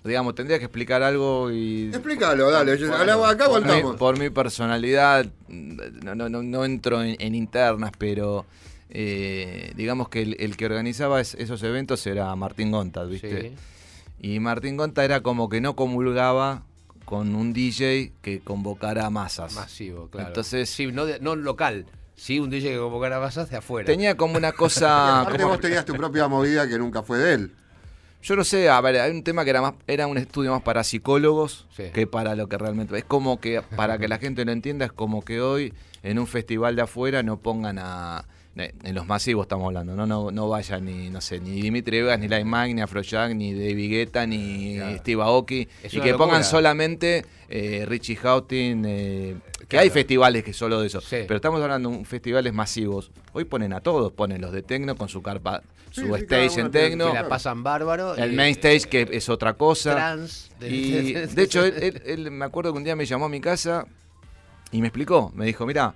digamos, tendría que explicar algo y... Explícalo, dale. yo- acá- acá por, mi, por mi personalidad, no, no, no, no entro en, en internas, pero eh, digamos que el, el que organizaba es- esos eventos era Martín Gonta, ¿viste? Sí. Y Martín Gonta era como que no comulgaba con un DJ que convocara masas. Masivo, claro. Entonces, Sí, no, de- no local. Sí, un DJ que convocara masas de afuera. tenía como una cosa... [LAUGHS] Aparte como- vos tenías tu propia movida que nunca fue de él. Yo no sé, a ver, hay un tema que era más, era un estudio más para psicólogos Sí. que para lo que realmente es como que para que la [LAUGHS] gente lo entienda es como que hoy en un festival de afuera no pongan a en los masivos estamos hablando, no no no vaya ni no sé, ni Dimitri Vegas, ni Light Mike, ni Afrojack, ni David Guetta, ni Steve Aoki Es y que locura. pongan solamente eh, Richie Houghton, eh, que Claro. hay festivales que solo de eso, Sí. pero estamos hablando de un- festivales masivos. Hoy ponen a todos, ponen los de Tecno con su carpa, su sí, stage en Tecno, que la pasan bárbaro. el y- main stage que es otra cosa. Trans. Y de hecho, él, él- él- me acuerdo que un día me llamó a mi casa y me explicó. Me dijo, mira,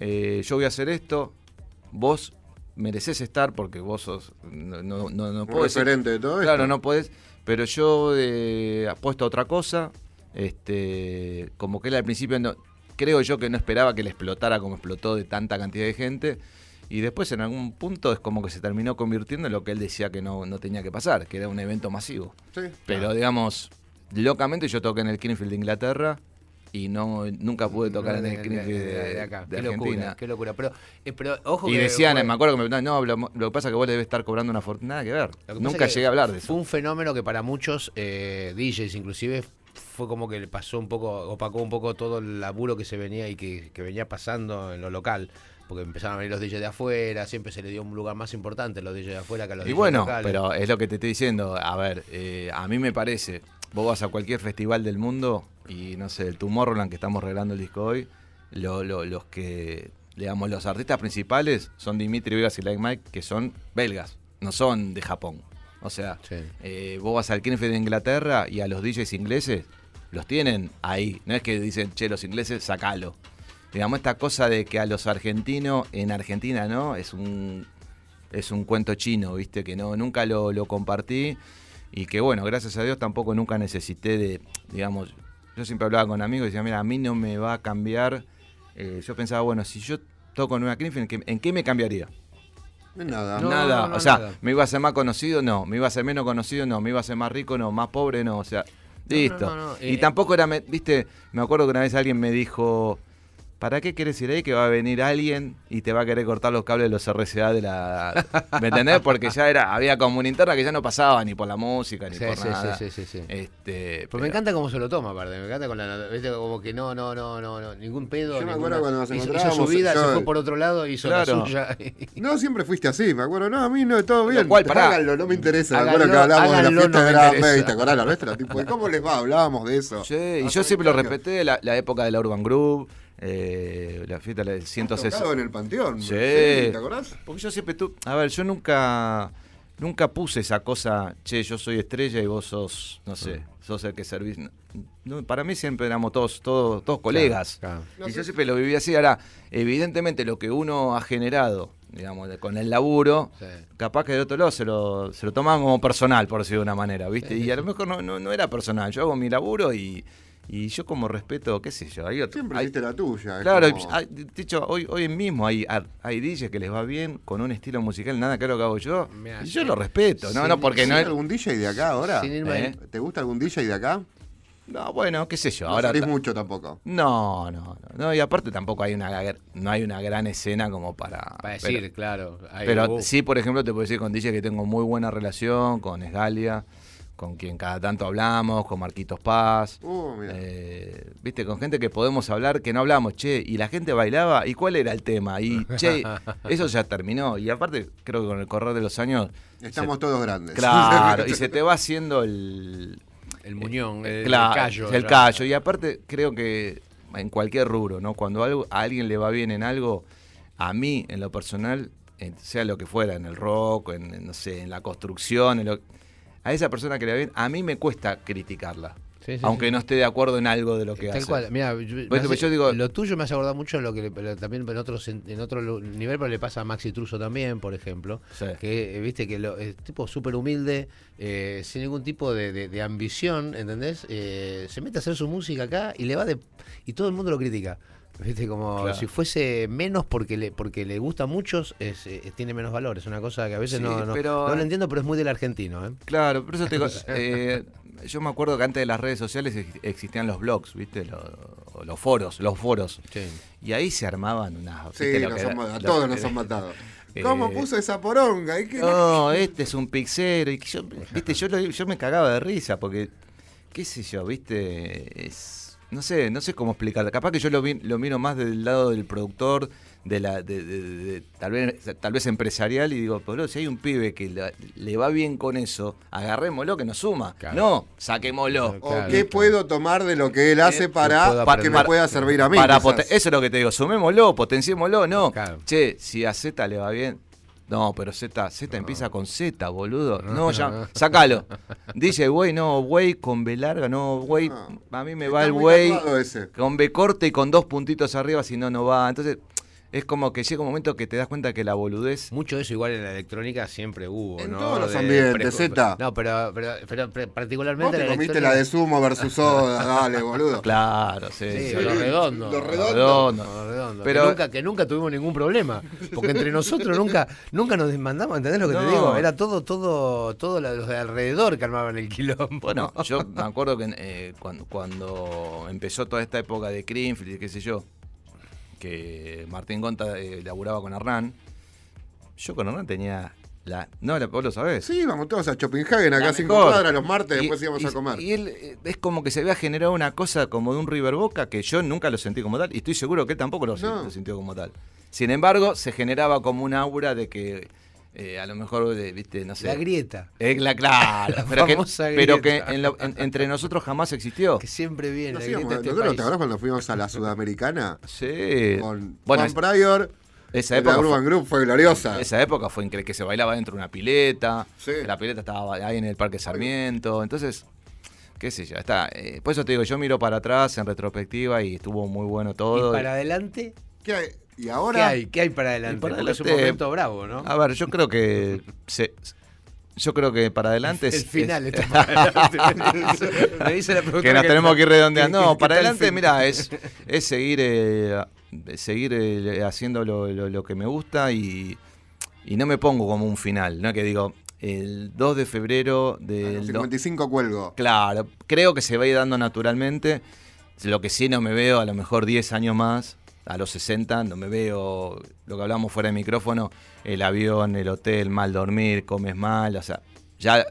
yo voy a hacer esto, vos mereces estar porque vos sos... No, no, no, no referente de todo esto. Claro, no podés, pero yo eh, apuesto a otra cosa. Este, como que él al principio no, creo yo que no esperaba que le explotara como explotó de tanta cantidad de gente. Y después en algún punto es como que se terminó convirtiendo en lo que él decía que no, no tenía que pasar, que era un evento masivo. Sí. Pero digamos, locamente yo toqué en el Greenfield de Inglaterra y no nunca pude tocar en el Greenfield de, de acá. de qué Argentina. locura, qué locura. Pero, eh, pero ojo Y que decían, me acuerdo que me preguntaban, no, lo, lo que pasa es que vos le debes estar cobrando una fortuna. Nada que ver. Que Nunca llegué a hablar de eso. Fue un fenómeno que para muchos eh, DJs inclusive fue como que le pasó un poco, opacó un poco todo el laburo que se venía y que, que venía pasando en lo local. Porque empezaron a venir los DJs de afuera, siempre se le dio un lugar más importante a los DJs de afuera que a los Y DJs bueno, locales. pero es lo que te estoy diciendo. A ver, eh, a mí me parece, vos vas a cualquier festival del mundo y no sé, el Tomorrowland que estamos regalando el disco hoy, lo- lo- los que, digamos, los artistas principales son Dimitri Vegas y Like Mike, que son belgas, no son de Japón. O sea, Sí. eh, vos vas al Greenfield de Inglaterra y a los DJs ingleses los tienen ahí. No es que dicen, che, los ingleses, sacalo. Digamos, esta cosa de que a los argentinos, en Argentina, ¿no? Es un, es un cuento chino, ¿viste? Que no nunca lo, lo compartí. Y que bueno, gracias a Dios tampoco nunca necesité de, digamos, yo siempre hablaba con amigos y decía, mira, a mí no me va a cambiar. Eh, yo pensaba, bueno, si yo toco en una Greenfield, ¿en qué, en qué me cambiaría? Nada. No, nada, no, no, o sea, nada. me iba a ser más conocido, no, me iba a ser menos conocido, no, me iba a ser más rico, no, más pobre, no, o sea, listo. no, no, y eh, tampoco era, me- viste, me acuerdo que una vez alguien me dijo, ¿para qué querés ir ahí que va a venir alguien y te va a querer cortar los cables de los RCA de la... ¿Me entendés? Porque ya era, había como una interna que ya no pasaba ni por la música, ni Sí, por sí, nada. sí, sí, sí, sí. Este, Pero pero- me encanta cómo se lo toma, aparte. Me encanta con la. ¿viste? Como que no, no, no, no, no ningún pedo. Yo me ninguna- acuerdo cuando nos hizo, hizo encontrábamos, su vida, yo- se fue por otro lado, hizo Claro. la suya. No, siempre fuiste así, me acuerdo. No, a mí no, todo bien. cual, pará. Háganlo, no me interesa. Me acuerdo que hablábamos de la fiesta no de interesa. Bay, ¿te acordás la nuestra? Tipo, ¿y cómo les va? Hablábamos de eso. Sí, y yo siempre lo 20 años. respeté, la, la época de la Urban Group, eh, la fiesta del Tocado 160. en el Panteón. Sí. ¿te acordás? Porque yo siempre tú, a ver, yo nunca nunca puse esa cosa, che, yo soy estrella y vos sos, no sé, sos el que servís. No, para mí siempre éramos todos todos todos colegas. claro. Y yo siempre lo viví así. Ahora, evidentemente lo que uno ha generado, digamos, de- con el laburo, Sí. capaz que del otro lado se lo, se lo tomaban como personal, por decirlo de una manera, ¿viste? y a lo mejor no, no, no era personal. Yo hago mi laburo y, y yo como respeto, qué sé yo, hay otro- Siempre hay- hiciste la tuya. Claro, como- hay- de hecho, hoy, hoy mismo hay, ar- hay DJs que les va bien con un estilo musical, nada que lo que hago yo. Mirá, Y yo lo respeto, ¿no? Sí, no porque ¿Existe no es. algún DJ de acá ahora? Sin irme ¿Eh? ¿Te gusta algún DJ de acá? No, bueno, qué sé yo. No Ahora mucho tampoco. no, no, no, no, y aparte tampoco hay una no hay una gran escena como para. Para decir, pero, claro. pero uh, sí, por ejemplo, te puedo decir con DJ que tengo muy buena relación, con Esgalia, con quien cada tanto hablamos, con Marquitos Paz. Uh, mira. Eh, Viste, con gente que podemos hablar que no hablamos, che, y la gente bailaba, ¿y cuál era el tema? Y che, [LAUGHS] eso ya terminó. Y aparte, creo que con el correr de los años. Estamos se- todos grandes. Claro, y [LAUGHS] se te va haciendo el. El muñón, el, claro, el callo. el callo. Y aparte, creo que en cualquier rubro, ¿no? Cuando algo, a alguien le va bien en algo, a mí, en lo personal, en- sea lo que fuera, en el rock, en, en, no sé, en la construcción, en lo- a esa persona que le va bien, a mí me cuesta criticarla. Sí, sí, aunque sí. no esté de acuerdo en algo de lo que Tal hace. cual, mira, yo, hace- yo digo- lo tuyo me hace acordar mucho lo que le- también en otro, sen- en otro nivel, pero le pasa a Maxi Truso también, por ejemplo, que eh, viste que lo, es tipo súper humilde, eh, sin ningún tipo de, de- de ambición, ¿entendés? Eh, se mete a hacer su música acá y le va de y todo el mundo lo critica. Viste, como Claro. si fuese menos porque le porque le gusta a muchos, es, eh, tiene menos valor. Es una cosa que a veces Sí, no, no, pero- no lo entiendo, pero es muy del argentino. ¿eh? Claro, por eso te digo, [LAUGHS] eh, yo me acuerdo que antes de las redes sociales ex- existían los blogs, ¿viste? Los, los foros, los foros. Y ahí se armaban unas... Sí, ¿viste lo nos han era? a todos nos han matado. [LAUGHS] Eh, ¿Cómo puso esa poronga? ¿Y qué- No, [LAUGHS] este es un pixero. Y que yo, viste, yo, lo- yo me cagaba de risa porque, qué sé yo, viste, es... No sé, no sé cómo explicar. Capaz que yo lo, vi- lo miro más del lado del productor, de la, de, de- de- de- tal vez, tal vez empresarial y digo, pero si hay un pibe que la- le va bien con eso, agarrémoslo que nos suma. Claro. No, saquémoslo. ¿O Claro, qué claro. puedo tomar de lo que él hace para, para que me pueda servir a mí? Para eso es lo que te digo, sumémoslo, potenciémoslo, no. Claro. Che, si a Z le va bien. No, pero Z, Z empieza con Z, boludo. No, [LAUGHS] ya, sacalo. Dice, güey, no, güey con B larga, no, güey, No. a mí me Está va el güey con B corte y con dos puntitos arriba, si no, no va. Entonces, es como que llega un momento que te das cuenta que la boludez. Mucho de eso igual en la electrónica siempre hubo, En ¿no? todos los De ambientes, Zeta. No, pero, pero, pero, pero Vos particularmente te la comiste electrónica. la de sumo versus [LAUGHS] soda, dale, boludo. Claro, sí. Sí, sí. o los redondos. Los Los redondos. Redondo. Los redondos. Pero- que, nunca, que nunca tuvimos ningún problema. Porque entre nosotros nunca, nunca nos desmandamos, ¿entendés lo que te digo? Era todo, todo, todo los de alrededor que armaban el quilombo. Bueno, yo [LAUGHS] me acuerdo que eh, cuando, cuando empezó toda esta época de Greenfield y qué sé yo, que Martín Gonta eh, laburaba con Hernán, yo con Hernán tenía la... No, la- vos lo sabés. Sí, íbamos todos a Copenhagen, acá a cinco cuadras los martes, Y- después íbamos y- a comer. Y él eh, es como que se había generado una cosa como de un River Boca que yo nunca lo sentí como tal y estoy seguro que él tampoco lo, No. lo sintió como tal. Sin embargo, se generaba como un aura de que eh, a lo mejor, viste, no sé... La grieta. Eh, la, claro, La [LAUGHS] pero que, pero que en lo- en- entre nosotros jamás existió. Que siempre viene Nos la íbamos- grieta de este. ¿te acordás cuando fuimos a la Sudamericana? Sí. Con bueno, Juan es- Pryor, esa de la época, Urban fue, Group, fue gloriosa. esa época fue increíble que se bailaba dentro de una pileta. Sí. La pileta estaba ahí en el Parque Sarmiento. Entonces, qué sé yo, está. eh, por eso te digo, yo miro para atrás en retrospectiva y estuvo muy bueno todo. Y para adelante, ¿Qué hay? ¿Y ¿qué hay? ¿Qué hay para adelante? para Porque es un adelante- momento bravo, ¿no? A ver, yo creo que se- yo creo que para adelante es. El final es- está para adelante. [LAUGHS] Me dice la que nos que- tenemos que ir redondeando. No, para adelante, mira, es, es seguir, eh, seguir eh, haciendo lo, lo- lo que me gusta y, y no me pongo como un final, ¿no? Que digo, el 2 de febrero del. do- 55 cuelgo. Claro, creo que se va a ir dando naturalmente. Lo que sí no me veo, a lo mejor 10 años más, a los 60, no me veo, lo que hablamos fuera de micrófono, el avión, el hotel, mal dormir, comes mal, o sea, ya,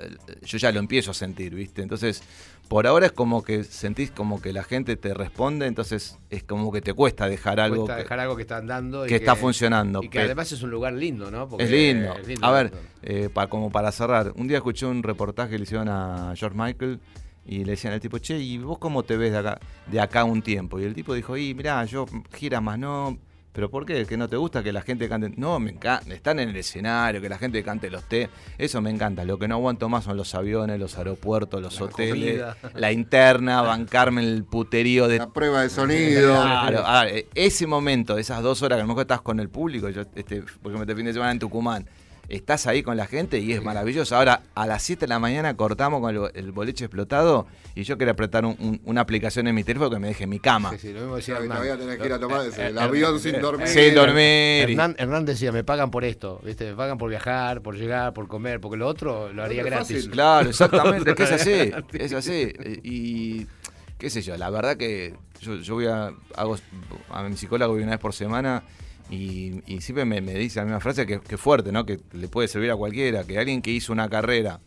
yo ya lo empiezo a sentir, ¿viste? Entonces, por ahora es como que sentís como que la gente te responde, entonces es como que te cuesta dejar algo Cuesta que, dejar algo que está andando. y que está funcionando. Y que además es un lugar lindo, ¿no? Porque es lindo. es lindo, A ver, eh, pa- como para cerrar, un día escuché un reportaje que le hicieron a George Michael y le decían al tipo, che, ¿y vos cómo te ves de acá, de acá un tiempo? Y el tipo dijo, y mirá, yo gira más no. ¿Pero por qué? ¿Que no te gusta que la gente cante? No, me encanta. Están en el escenario, que la gente cante los té. Eso me encanta. Lo que no aguanto más son los aviones, los aeropuertos, los La hoteles, comida. la interna, bancarme el puterío de La prueba de sonido. [LAUGHS] Claro, a ver, ese momento, esas dos horas que a lo mejor estás con el público, yo, este, por ejemplo, este fin de semana en Tucumán, estás ahí con la gente y es maravilloso. Ahora, a las 7 de la mañana cortamos con el, el boliche explotado y yo quería apretar un- un- una aplicación en mi teléfono que me deje en mi cama. Sí, sí, lo mismo decía Hernán. todavía tenés que ir a tomar ese, el Eh, avión sin dormir. Sin dormir. Hernán, Hernán decía, me pagan por esto, ¿viste? Me pagan por viajar, por llegar, por comer, porque lo otro lo haría es gratis. fácil. Claro, exactamente, que es [LAUGHS] así, es así. Eh, Y qué sé yo, la verdad que yo, yo voy a, hago, a mi psicólogo voy una vez por semana y, y siempre me, me dice la misma frase que, que fuerte, ¿no? Que le puede servir a cualquiera, que alguien que hizo una carrera,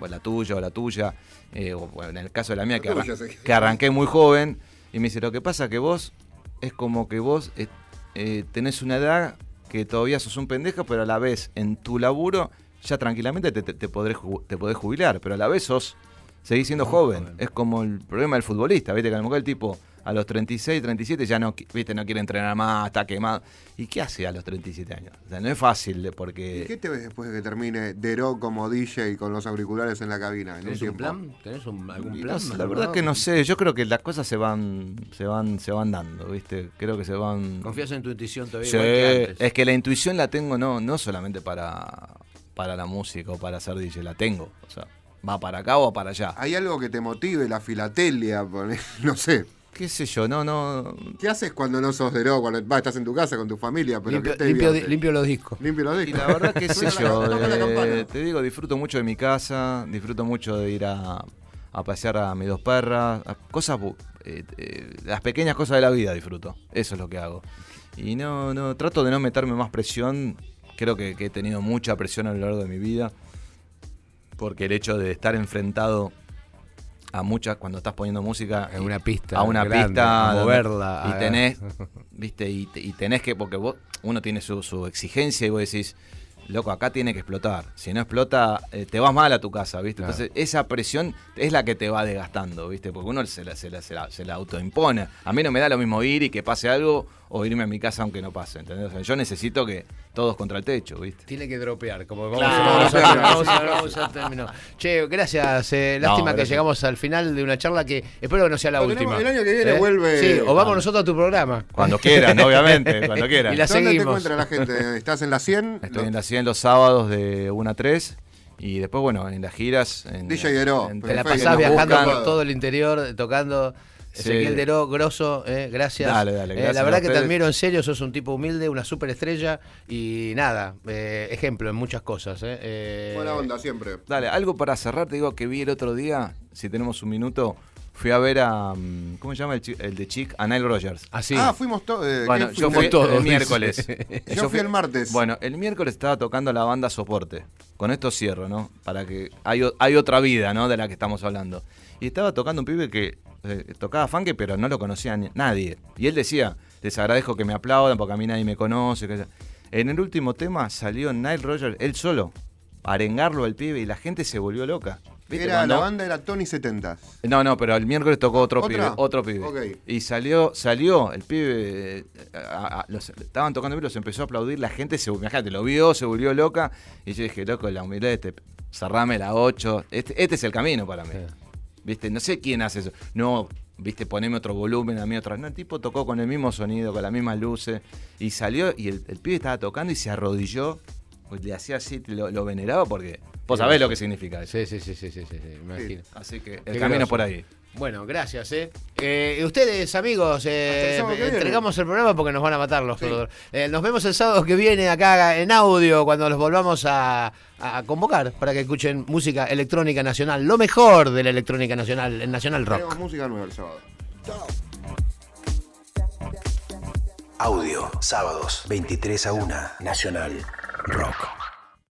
o la tuya o la tuya, eh, o bueno, en el caso de la mía, que, arran- arranqué muy joven, y me dice, lo que pasa que vos es como que vos eh, eh, tenés una edad que todavía sos un pendejo, pero a la vez en tu laburo ya tranquilamente te, te, te podrés, ju- te podés jubilar, pero a la vez sos, seguís siendo joven. Es como el problema del futbolista, ¿viste? Que a lo mejor el tipo a los 36, 37 ya no, qui- ¿viste? no quiere entrenar más, está quemado. ¿Y qué hace a los 37 años? O sea, no es fácil, porque... ¿Y qué te ves después de que termine Dero como DJ con los auriculares en la cabina? En un ¿Tenés un tiempo? plan? ¿Tenés un- algún plan? la verdad que no sé, yo creo que las cosas se van, se van, se van dando, ¿viste? Creo que se van. ¿Confías en tu intuición todavía? Sí, igual que antes? es que la intuición la tengo no, no solamente para, para la música o para hacer DJ, la tengo. O sea, va para acá o para allá. ¿Hay algo que te motive, la filatelia? [LAUGHS] No sé. ¿Qué sé yo? No, no. ¿Qué haces cuando no sos Dero? Cuando va, estás en tu casa con tu familia, pero limpio, ¿qué te limpio, divierte? limpio los discos. Limpio los Y discos. la verdad, [LAUGHS] qué sé yo. eh, te digo, disfruto mucho de mi casa, disfruto mucho de ir a, a pasear a mis dos perras, a cosas, eh, eh, las pequeñas cosas de la vida disfruto. Eso es lo que hago. Y no, no, trato de no meterme más presión. Creo que, que he tenido mucha presión a lo largo de mi vida. Porque el hecho de estar enfrentado a muchas, cuando estás poniendo música. En una pista A una grande, pista. a moverla, Y tenés, [LAUGHS] viste, y, y tenés que, porque vos, uno tiene su, su exigencia y vos decís, loco, acá tiene que explotar. Si no explota, eh, te vas mal a tu casa, ¿viste? Claro. Entonces, esa presión es la que te va desgastando, ¿viste? Porque uno se la, se la, se la, se la autoimpone. A mí no me da lo mismo ir y que pase algo o irme a mi casa aunque no pase, ¿entendés? O sea, yo necesito que todos contra el techo, ¿viste? Tiene que dropear, como vamos, Claro. a, vamos, a, vamos, a, vamos a término. Che, gracias. eh, No, lástima que llegamos al final de una charla que espero que no sea la Pero última. tenemos- el año que viene vuelve- Sí, o vamos nosotros a tu programa. Cuando quieran, [LAUGHS] obviamente, cuando [LAUGHS] quieran. Y la ¿Dónde te seguimos. encuentra la gente? ¿Estás en la 100? Estoy en la 100 los sábados de 1 a 3 y después, bueno, en las giras. En, DJ Te la pasás viajando buscan. por todo el interior, tocando. Sí. Ezequiel Deró, grosso, eh, gracias. Dale, dale, Eh, gracias la verdad que te admiro en serio, sos un tipo humilde, una superestrella y nada, eh, ejemplo en muchas cosas. eh. Eh, Buena onda siempre. Dale, algo para cerrar, te digo que vi el otro día, si tenemos un minuto, fui a ver a. mm, ¿Cómo se llama el, de Chic? A Nile Rogers. Así. Ah, fuimos todos. eh, Bueno, ¿qué yo fui todos, el miércoles. [LAUGHS] Yo fui el martes. Bueno, el miércoles estaba tocando la banda Soporte. Con esto cierro, ¿no? Para que. Hay, hay otra vida, ¿no? De la que estamos hablando. Y estaba tocando un pibe que eh, tocaba funk, pero no lo conocía ni- nadie. Y él decía: Les agradezco que me aplaudan porque a mí nadie me conoce. que- En el último tema salió Nile Rogers, él solo, a arengarlo al pibe y la gente se volvió loca. ¿Viste? Era, Cuando- la banda era Tony 70. no, no, pero el miércoles tocó otro ¿Otra? pibe, otro pibe. Y salió, salió el pibe, eh, a- a- los- estaban tocando y los empezó a aplaudir, la gente se, imagínate, lo vio, se volvió loca, y yo dije, loco, la humildad de este, cerrame la 8, este, este es el camino para mí. ¿Viste? No sé quién hace eso. No, viste, poneme otro volumen, a mí otro. No, el tipo tocó con el mismo sonido, con las mismas luces, y salió, y el, el pibe estaba tocando y se arrodilló Pues le hacía así, lo, lo veneraba porque vos sabés lo que significa eso. Sí, sí, sí, sí, sí, sí, sí, me imagino. Así que Qué el camino groso. es por ahí. Bueno, gracias, ¿eh? Eh, ustedes, amigos, eh, Hasta el sábado que viene. entregamos el programa porque nos van a matar los productores. Eh, nos vemos el sábado que viene acá en audio cuando los volvamos a, a convocar para que escuchen música electrónica nacional, lo mejor de la electrónica nacional, el Nacional Rock. Tenemos música nueva el sábado. Audio, sábados, 23 a 1, Nacional Rock.